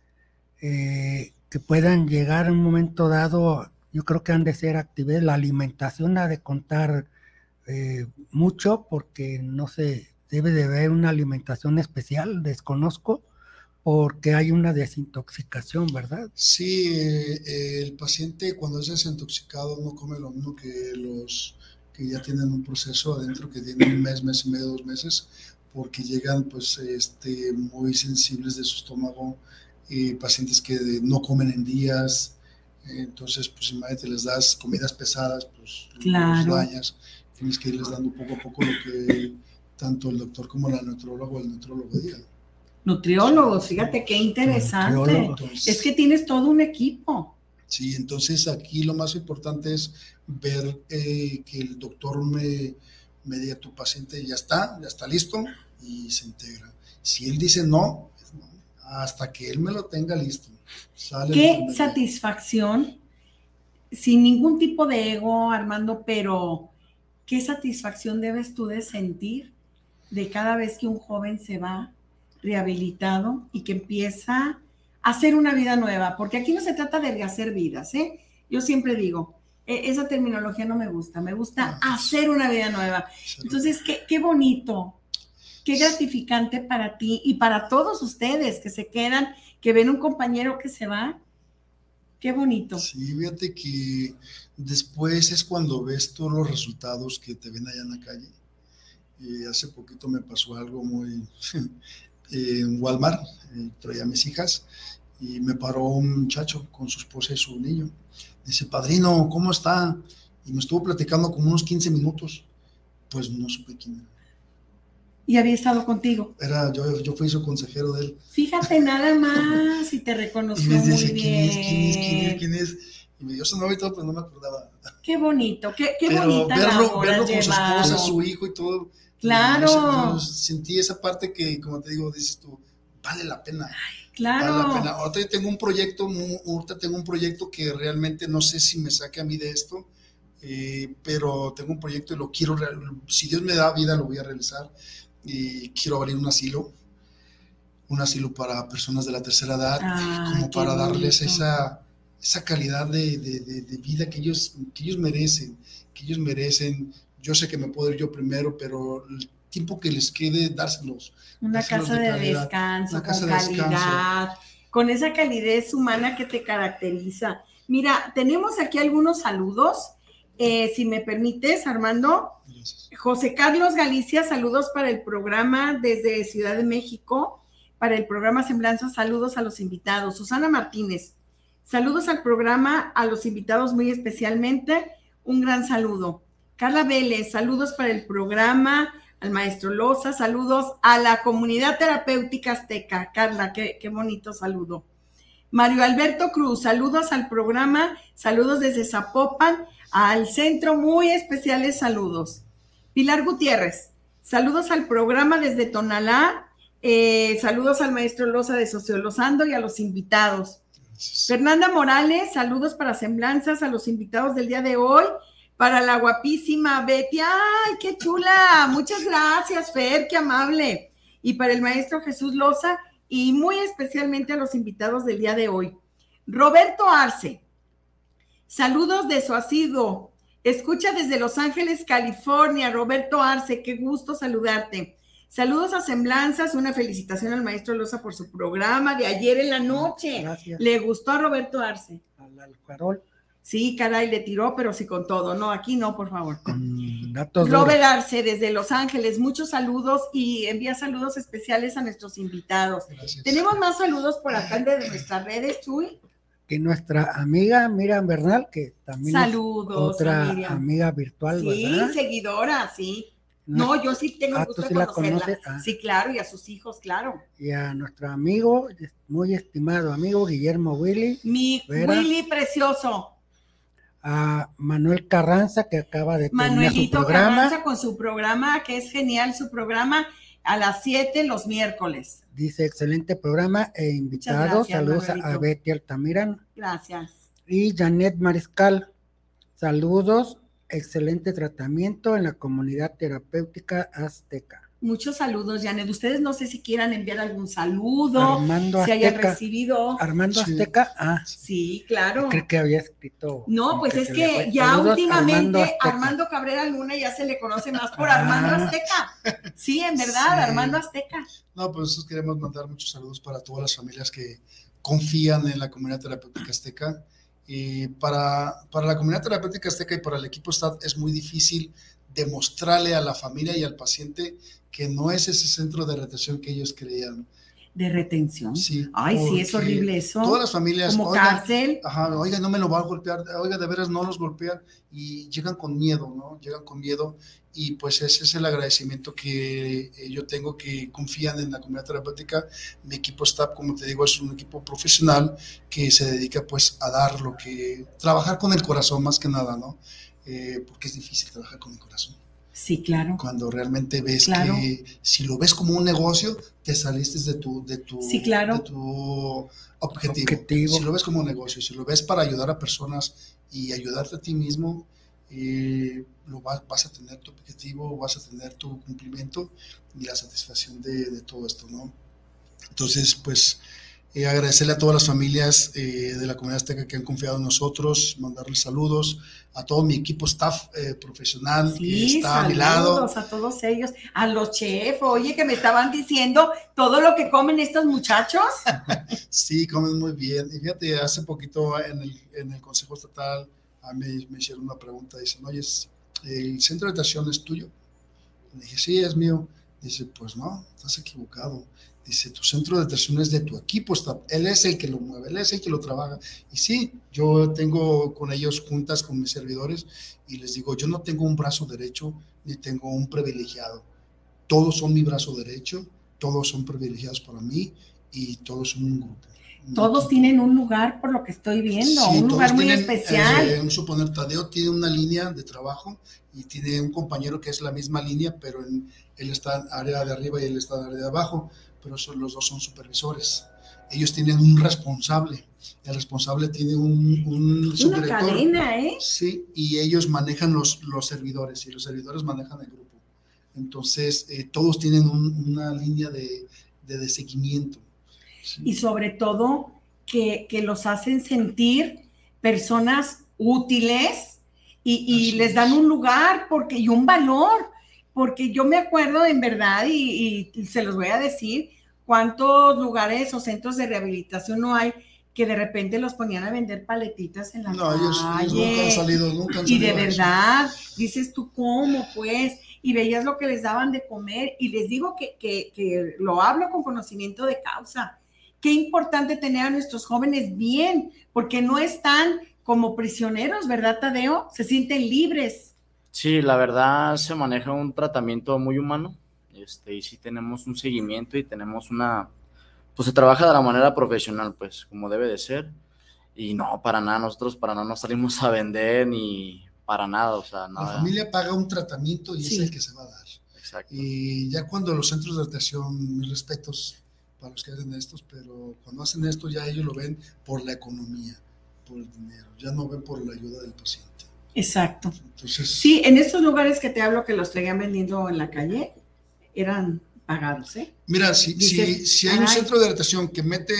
eh, que puedan llegar en un momento dado, yo creo que han de ser actividades, la alimentación ha de contar eh, mucho porque no se debe de haber una alimentación especial, desconozco, porque hay una desintoxicación, ¿verdad? Sí, eh, el paciente cuando es desintoxicado no come lo mismo que los que ya tienen un proceso adentro, que tienen un mes, mes y medio, dos meses, porque llegan pues este, muy sensibles de su estómago, y pacientes que no comen en días, entonces pues imagínate, les das comidas pesadas, pues claro. los dañas tienes que irles dando poco a poco lo que tanto el doctor como la nutrióloga o el nutriólogo digan. Nutriólogos, fíjate qué interesante. es que tienes todo un equipo. Sí, entonces aquí lo más importante es ver eh, que el doctor me, me diga tu paciente ya está, ya está listo y se integra. Si él dice no, hasta que él me lo tenga listo. qué satisfacción, sin ningún tipo de ego, Armando, pero qué satisfacción debes tú de sentir de cada vez que un joven se va rehabilitado y que empieza a hacer una vida nueva, porque aquí no se trata de rehacer vidas, ¿eh? Yo siempre digo, e, esa terminología no me gusta, me gusta hacer una vida nueva. Entonces, qué, qué bonito, qué gratificante para ti y para todos ustedes que se quedan, que ven un compañero que se va. Qué bonito. Sí, fíjate que Después es cuando ves todos los resultados que te ven allá en la calle. Y hace poquito me pasó algo muy en Walmart, eh, traía a mis hijas y me paró un muchacho con su esposa y su niño. Dice, padrino, ¿cómo está? Y me estuvo platicando como unos 15 minutos. Pues no supe quién era. ¿Y había estado contigo? Era, yo, yo fui su consejero de él. Fíjate nada más y te reconoció y me muy bien. ¿quién es? ¿Quién es? ¿Quién es? ¿Quién es? y me dio su nombre y todo, pero no me acordaba. Qué bonito, qué, qué pero bonita verlo, verlo con su esposa, su hijo y todo. Claro. sentí esa parte que, como te digo, dices tú, vale la pena. claro. Vale la pena. Ahorita yo tengo un proyecto, ahorita tengo un proyecto que realmente no sé si me saque a mí de esto, eh, pero tengo un proyecto y lo quiero, si Dios me da vida, lo voy a realizar. Y quiero abrir un asilo, un asilo para personas de la tercera edad, como para darles esa esa calidad de, vida que ellos, que ellos merecen, que ellos merecen. Yo sé que me puedo ir yo primero, pero el tiempo que les quede, dárselos. Una casa de, descanso, con calidad, con esa calidez humana que te caracteriza. Mira, tenemos aquí algunos saludos. Eh, si me permites, Armando. José Carlos Galicia, saludos para el programa desde Ciudad de México, para el programa Semblanza, saludos a los invitados. Susana Martínez, saludos al programa, a los invitados muy especialmente, un gran saludo. Carla Vélez, saludos para el programa, al maestro Loza, saludos a la comunidad terapéutica azteca. Carla, qué, qué bonito saludo. Mario Alberto Cruz, saludos al programa, saludos desde Zapopan, al centro, muy especiales saludos. Pilar Gutiérrez, saludos al programa desde Tonalá, eh, saludos al maestro Loza de Sociolosando y a los invitados. Fernanda Morales, saludos para semblanzas a los invitados del día de hoy, para la guapísima Betty, ¡ay, qué chula! Muchas gracias, Fer, qué amable. Y para el maestro Jesús Loza y muy especialmente a los invitados del día de hoy. Roberto Arce, saludos de su asiduo Escucha desde Los Ángeles, California, Roberto Arce, qué gusto saludarte. Saludos a Semblanzas, una felicitación al maestro Loza por su programa de ayer en la noche. Gracias. Le gustó a Roberto Arce. Al farol. Sí, caray, le tiró, pero sí con todo. No, aquí no, por favor. Con datos Robert Arce desde Los Ángeles, muchos saludos y envía saludos especiales a nuestros invitados. Tenemos más saludos por acá de nuestras redes, Chuy que nuestra amiga Miriam Bernal, que también Saludos, es otra amiga virtual, sí, seguidora, sí. No, yo sí tengo ah, gusto de conocerla. Ah. Sí, claro, y a sus hijos, claro. Y a nuestro amigo, muy estimado amigo Guillermo Willy. Mi Willy precioso. A Manuel Carranza, que acaba de terminar Manuelito su programa. Carranza con su programa, que es genial su programa a las 7 los miércoles. Dice, excelente programa e invitado. Saludos a Betty Altamirano. Gracias. Y Janet Mariscal. Saludos, excelente tratamiento en la comunidad terapéutica azteca. Muchos saludos, Janet. Ustedes no sé si quieran enviar algún saludo, Armando si hayan recibido. Armando Azteca, ah. Sí, claro. Creo que había escrito. No, pues es que ya últimamente Armando, Cabrera Luna ya se le conoce más por Armando ah. Azteca. Sí, en verdad, Armando Azteca. No, pues nosotros queremos mandar muchos saludos para todas las familias que confían en la comunidad terapéutica azteca. Y para, para la comunidad terapéutica azteca y para el equipo STAT es muy difícil demostrarle a la familia y al paciente que no es ese centro de retención que ellos creían. ¿De retención? Sí. Ay, sí, es horrible eso. Todas las familias. Como cárcel. Ajá, oiga, no me lo va a golpear, oiga, de veras no los golpean y llegan con miedo, ¿no? Llegan con miedo y pues ese es el agradecimiento que eh, yo tengo que confían en la comunidad terapéutica. Mi equipo staff, como te digo, es un equipo profesional que se dedica pues a dar lo que, trabajar con el corazón más que nada, ¿no? Eh, porque es difícil trabajar con el corazón. Sí, claro. Cuando realmente ves que si lo ves como un negocio, te saliste de tu, de tu, sí, claro. tu objetivo. Si lo ves como un negocio, si lo ves para ayudar a personas y ayudarte a ti mismo, eh, lo vas, vas, a tener tu objetivo, vas a tener tu cumplimiento y la satisfacción de, de todo esto, ¿no? Entonces, pues eh, agradecerle a todas las familias eh, de la comunidad azteca que han confiado en nosotros, mandarles saludos a todo mi equipo staff eh, profesional que está a mi lado. a todos ellos, a los chefs, oye, que me estaban diciendo todo lo que comen estos muchachos. sí, comen muy bien. Y fíjate, hace poquito en el, en el Consejo Estatal a mí me hicieron una pregunta, dicen, oye, ¿el centro de atención es tuyo? Le dije, sí, es mío. Dice, pues no, estás equivocado Dice, tu centro de atención es de tu equipo, está, él es el que lo mueve, él es el que lo trabaja. Y sí, yo tengo con ellos juntas con mis servidores y les digo, yo no tengo un brazo derecho ni tengo un privilegiado. Todos son mi brazo derecho, todos son privilegiados para mí y todos son un grupo. todos tienen un lugar, por lo que estoy viendo, un lugar muy especial. Eh, un suponer, Tadeo tiene una línea de trabajo y tiene un compañero que es la misma línea, pero en, él está en área de arriba y él está en área de abajo pero los dos son supervisores. Ellos tienen un responsable. El responsable tiene un, un Una cadena, ¿eh? Sí, y ellos manejan los, los servidores y los servidores manejan el grupo. Entonces, eh, todos tienen una línea de, de, seguimiento. Y sobre todo, que, que, los hacen sentir personas útiles y, les dan un lugar porque, y un valor, porque yo me acuerdo en verdad y, y se los voy a decir, cuántos lugares o centros de rehabilitación no hay que de repente los ponían a vender paletitas en la no, Ellos, nunca han salido, nunca han salido. Y de verdad, dices tú, ¿cómo pues? Y veías lo que les daban de comer. Y les digo que, que, que lo hablo con conocimiento de causa. Qué importante tener a nuestros jóvenes bien, porque no están como prisioneros, ¿verdad, Tadeo? Se sienten libres. Sí, la verdad se maneja un tratamiento muy humano. Este, y sí tenemos un seguimiento y tenemos una, pues se trabaja de la manera profesional, pues, como debe de ser. Y no, para nada, nosotros para nada nos salimos a vender ni para nada, o sea, nada. La familia paga un tratamiento y es el que se va a dar. Exacto. Y ya cuando los centros de atención, mis respetos para los que hacen estos, pero cuando hacen esto ya ellos lo ven por la economía, por el dinero, ya no ven por la ayuda del paciente. Exacto. Entonces, sí, en estos lugares que te hablo que los traían vendiendo en la calle, eran pagados, ¿eh? Mira, si, si, hay un centro de adaptación que mete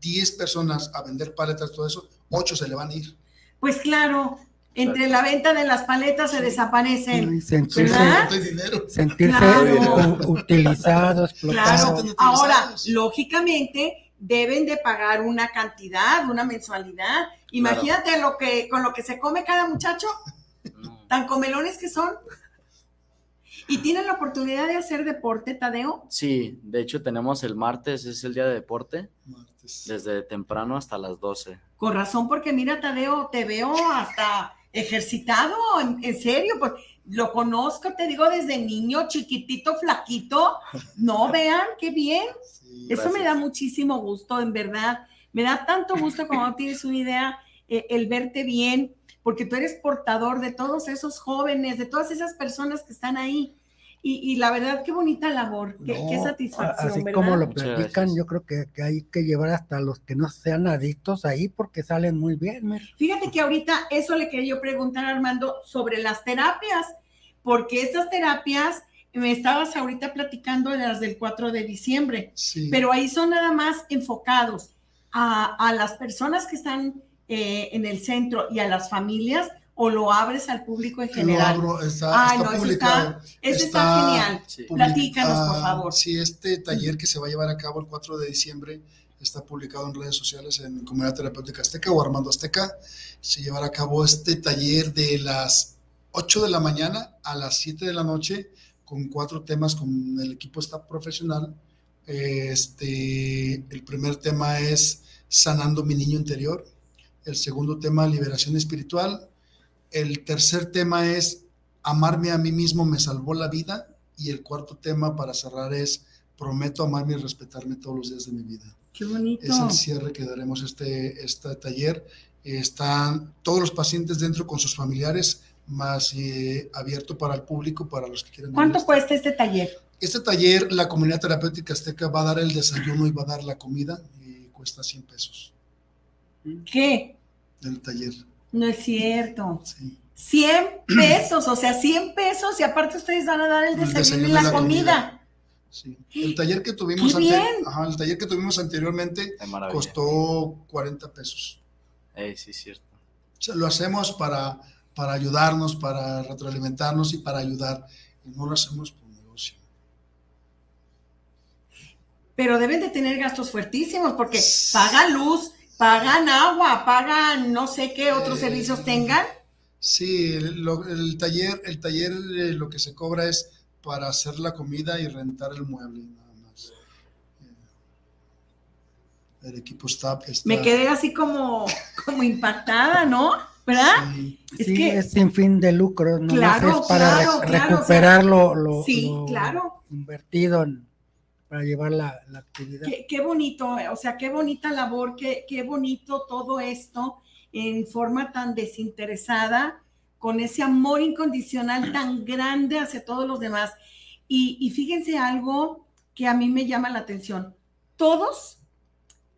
10 personas a vender paletas, todo eso, 8 se le van a ir. Pues claro, entre la venta de las paletas se desaparecen. sentirse, sentirse utilizados, Claro. Ahora, lógicamente, deben de pagar una cantidad, una mensualidad. Imagínate lo que, con lo que se come cada muchacho, tan comelones que son. ¿Y tienen la oportunidad de hacer deporte, Tadeo? Sí, de hecho tenemos el martes, es el día de deporte. Desde temprano hasta las 12. Con razón, porque mira, Tadeo, te veo hasta ejercitado, en, serio, pues lo conozco, te digo, desde niño, chiquitito, flaquito. No, vean, qué bien. Eso me da muchísimo gusto, en verdad. Me da tanto gusto como tienes una idea, eh, el verte bien, porque tú eres portador de todos esos jóvenes, de todas esas personas que están ahí. Y, la verdad, qué bonita labor, qué, satisfacción. Así como lo platican, yo creo que, hay que llevar hasta los que no sean adictos ahí porque salen muy bien. Fíjate que ahorita eso le quería yo preguntar, Armando, sobre las terapias, porque estas terapias, me estabas ahorita platicando de las del 4 de diciembre, pero ahí son nada más enfocados a, a las personas que están eh, en el centro y a las familias o lo abres al público en general? Lo abro, está, está publicado. Este está, genial. Platícanos, por favor. Sí, este taller que se va a llevar a cabo el 4 de diciembre está publicado en redes sociales en Comunidad Terapéutica Azteca o Armando Azteca. Se llevará a cabo este taller de las 8 de la mañana a las 7 de la noche con cuatro temas con el equipo está profesional. Este, el primer tema es sanando mi niño interior. El segundo tema, liberación espiritual. El tercer tema es amarme a mí mismo me salvó la vida. Y el cuarto tema para cerrar es prometo amarme y respetarme todos los días de mi vida. Qué bonito. Es el cierre que daremos este, este taller. Están todos los pacientes dentro con sus familiares, más eh, abierto para el público, para los que quieran. ¿Cuánto cuesta este taller? Este taller, la comunidad terapéutica azteca va a dar el desayuno y va a dar la comida y cuesta 100 pesos. ¿Qué? El taller. No es cierto. 100 pesos, o sea, 100 pesos y aparte ustedes van a dar el desayuno, y la, comida. Sí. El taller que tuvimos el taller que tuvimos anteriormente costó 40 pesos. Eh, sí, cierto. O sea, lo hacemos para, para ayudarnos, para retroalimentarnos y para ayudar. Y no lo hacemos por negocio. Pero deben de tener gastos fuertísimos porque paga luz, pagan agua, pagan no sé qué otros servicios tengan. Sí, el taller, el taller eh, lo que se cobra es para hacer la comida y rentar el mueble, nada más. Eh, el equipo está, Me quedé así como, como impactada, ¿no? ¿Verdad? Sí, es, que, es sin fin de lucro, no es para recuperar lo, lo, invertido en, para llevar la, actividad. Qué, bonito, o sea, qué bonita labor, qué, qué bonito todo esto en forma tan desinteresada, con ese amor incondicional tan grande hacia todos los demás. Y, fíjense algo que a mí me llama la atención. Todos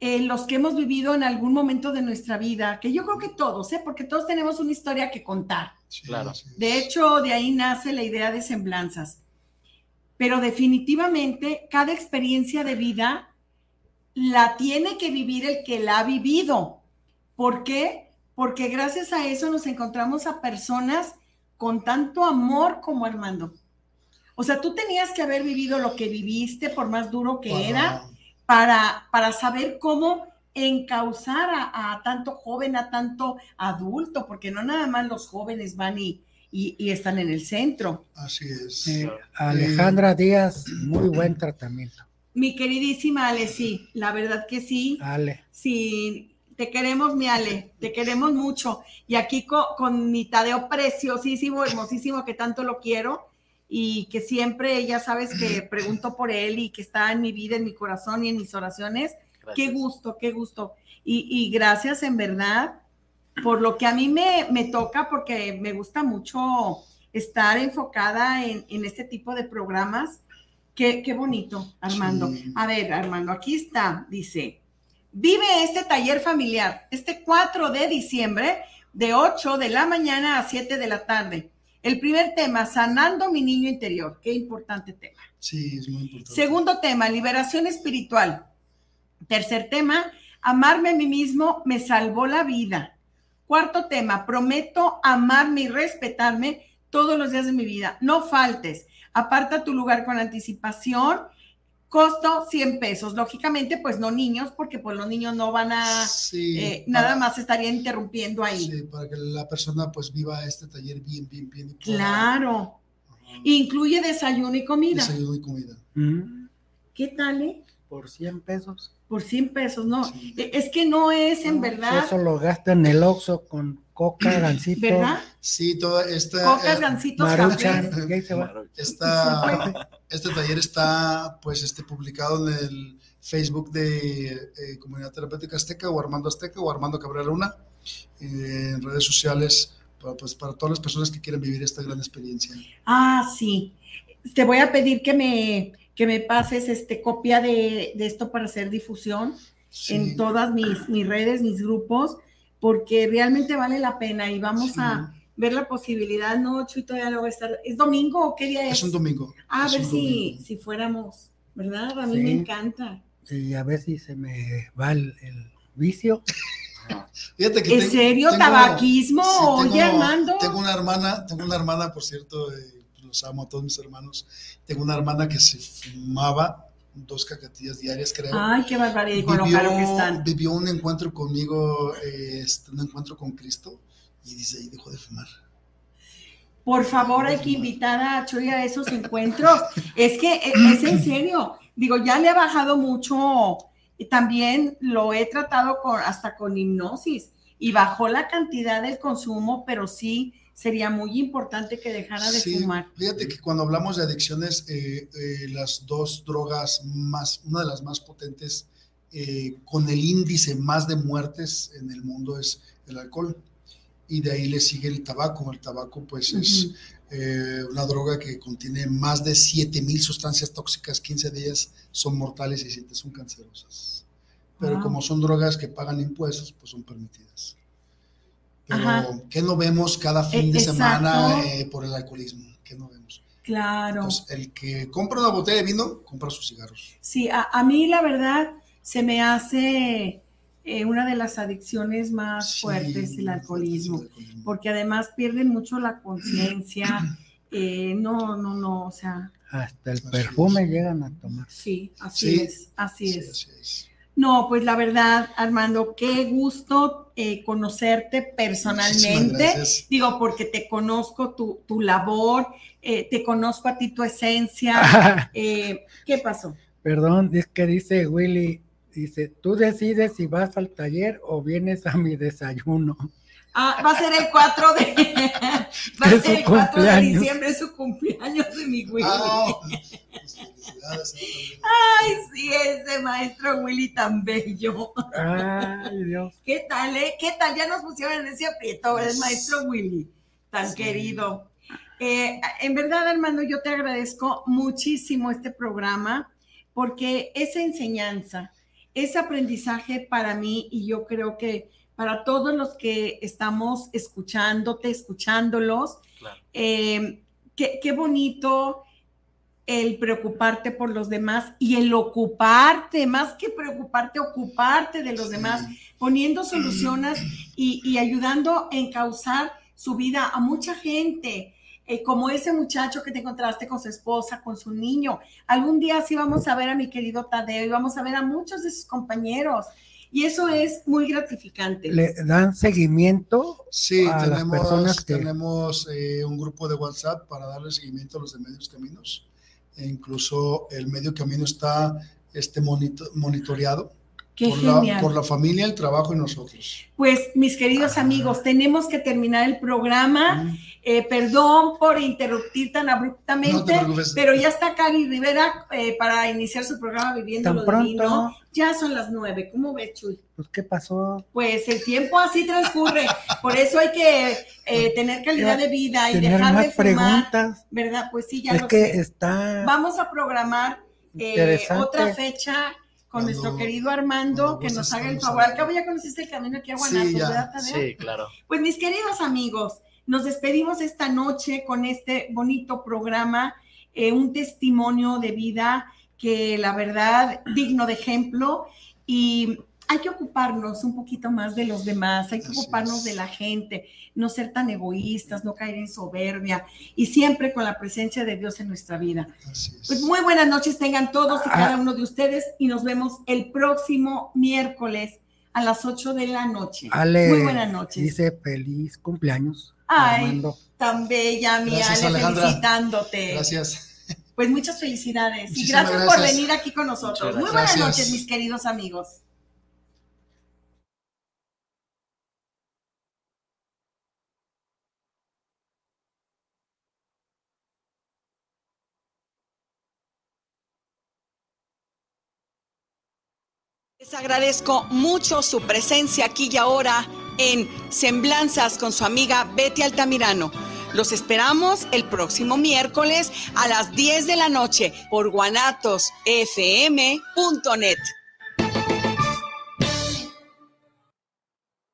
eh, los que hemos vivido en algún momento de nuestra vida, que yo creo que todos, ¿eh? porque todos tenemos una historia que contar. claro. De hecho, de ahí nace la idea de semblanzas pero definitivamente cada experiencia de vida la tiene que vivir el que la ha vivido. ¿Por qué? porque gracias a eso nos encontramos a personas con tanto amor como Armando. O sea, tú tenías que haber vivido lo que viviste, por más duro que era, para, para saber cómo encauzar a, tanto joven, a tanto adulto, porque no nada más los jóvenes van y, y, están en el centro. Así es. Eh, Alejandra Díaz, muy buen tratamiento. Mi queridísima Ale, sí, la verdad que sí. Ale. Sí, te queremos, mi Ale, te queremos mucho. Y aquí con, con mi Tadeo preciosísimo, hermosísimo, que tanto lo quiero y que siempre, ya sabes que pregunto por él y que está en mi vida, en mi corazón y en mis oraciones. Qué gusto, qué gusto. Y, gracias en verdad por lo que a mí me, me toca, porque me gusta mucho estar enfocada en, en este tipo de programas. Qué, qué bonito, Armando. A ver, Armando, aquí está, dice, vive este taller familiar este 4 de diciembre de 8 de la mañana a 7 de la tarde. El primer tema, sanando mi niño interior. Qué importante tema. Sí, es muy importante. Segundo tema, liberación espiritual. Tercer tema, amarme a mí mismo me salvó la vida. Cuarto tema, prometo amarme y respetarme todos los días de mi vida. No faltes. Aparta tu lugar con anticipación. Costo 100 pesos. Lógicamente, pues no niños, porque pues los niños no van a... Eh, nada más estaría interrumpiendo ahí. Sí, para que la persona pues viva este taller bien, bien, bien. Claro. Incluye desayuno y comida. Desayuno y comida. Mm. ¿Qué tal, eh? Por 100 pesos por 100 pesos, no. E, es que no es en verdad. Eso lo gasta en el Oxxo con coca, gancito. ¿Verdad? Sí, toda esta. Coca, eh, gancitos, este taller está, pues, este, publicado en el Facebook de eh, Comunidad Terapéutica Azteca o Armando Azteca o Armando Cabrera Luna, eh, en redes sociales, para, pues, para todas las personas que quieren vivir esta gran experiencia. Ah, sí. Te voy a pedir que me que me pases este, copia de, esto para hacer difusión en todas mis, mis, redes, mis grupos, porque realmente vale la pena y vamos a ver la posibilidad, ¿no, Chuy? Todavía lo voy a estar. ¿Es domingo o qué día es? Es un domingo. a ver si, si fuéramos, ¿verdad? A mí me encanta. Y a ver si se me va el, vicio. Fíjate que ¿En serio? ¿Tabaquismo? Oye, Armando. Tengo una hermana, tengo una hermana, por cierto, eh, los amo a todos mis hermanos. Tengo una hermana que se fumaba dos cacatillas diarias, creo. Ay, qué barbaridad, con lo caro que están. Vivió un encuentro conmigo, este, un encuentro con Cristo, y dice, ahí dejó de fumar. Por favor, hay que invitar a Chuy a esos encuentros. es que e, es en serio. Digo, ya le ha bajado mucho. También lo he tratado con, hasta con hipnosis y bajó la cantidad del consumo, pero sí sería muy importante que dejara de fumar. Fíjate que cuando hablamos de adicciones, eh, eh, las dos drogas más, una de las más potentes eh, con el índice más de muertes en el mundo es el alcohol. Y de ahí le sigue el tabaco. El tabaco, pues, es una droga que contiene más de 7000 sustancias tóxicas, 15 de ellas son mortales y 7 son cancerosas. Pero como son drogas que pagan impuestos, pues son permitidas. Pero, ¿qué no vemos cada fin de e, semana eh, por el alcoholismo? ¿Qué no vemos? Claro. el que compra una botella de vino, compra sus cigarros. Sí, a, mí la verdad se me hace eh, una de las adicciones más fuertes el alcoholismo, porque además pierden mucho la conciencia. Eh, no, no, no, o sea. Hasta el perfume llegan a tomar. Sí, así es, así es. Así es. No, pues la verdad, Armando, qué gusto eh, conocerte personalmente. Digo, porque te conozco tu, tu labor, eh, te conozco a ti tu esencia. Eh, ¿Qué pasó? Perdón, es que dice Willy, dice, tú decides si vas al taller o vienes a mi desayuno. Ah, va a ser el 4 de, va a ser el 4 de diciembre, su cumpleaños de mi Willy. Ah, Ay, sí, ese maestro Willy tan bello. Ay, Dios. ¿Qué tal, eh? ¿Qué tal? Ya nos pusieron en ese aprieto, el maestro Willy, tan querido. Eh, en verdad, hermano, yo te agradezco muchísimo este programa porque esa enseñanza, ese aprendizaje para mí y yo creo que para todos los que estamos escuchándote, escuchándolos. Eh, qué, bonito el preocuparte por los demás y el ocuparte, más que preocuparte, ocuparte de los demás, poniendo soluciones y, y ayudando a encauzar su vida a mucha gente. Eh, como ese muchacho que te encontraste con su esposa, con su niño. Algún día sí vamos a ver a mi querido Tadeo y vamos a ver a muchos de sus compañeros. Y eso es muy gratificante. ¿Le dan seguimiento? Sí, tenemos, tenemos eh, un grupo de WhatsApp para darle seguimiento a los de medios caminos. E incluso el medio camino está este monitoreado por, La, por la familia, el trabajo y nosotros. Pues, mis queridos amigos, tenemos que terminar el programa. Eh, perdón por interrumpir tan abruptamente, pero ya está Cari Rivera eh, para iniciar su programa Viviendo lo Divino. Ya son las nueve. ¿Cómo ves, Chuy? Pues, ¿qué pasó? Pues el tiempo así transcurre. Por eso hay que eh, tener calidad de vida y dejar de fumar. Preguntas. ¿Verdad? Pues sí, ya es que está. Vamos a programar otra fecha con nuestro querido Armando, que nos haga el favor. Al cabo ya conociste el camino aquí a Guanajuato, ¿verdad, Sí, claro. Pues mis queridos amigos, nos despedimos esta noche con este bonito programa, eh, un testimonio de vida que la verdad digno de ejemplo y hay que ocuparnos un poquito más de los demás, hay que ocuparnos de la gente, no ser tan egoístas, no caer en soberbia y siempre con la presencia de Dios en nuestra vida. Pues muy buenas noches tengan todos y ah. cada uno de ustedes y nos vemos el próximo miércoles a las 8 de la noche. muy buenas noches. Dice feliz cumpleaños. Ay, tan bella, mi Ale, felicitándote. Gracias. Pues muchas felicidades y gracias, por venir aquí con nosotros. Muy buenas noches, mis queridos amigos. Les agradezco mucho su presencia aquí y ahora en Semblanzas con su amiga Betty Altamirano. Los esperamos el próximo miércoles a las 10 de la noche por guanatosfm.net.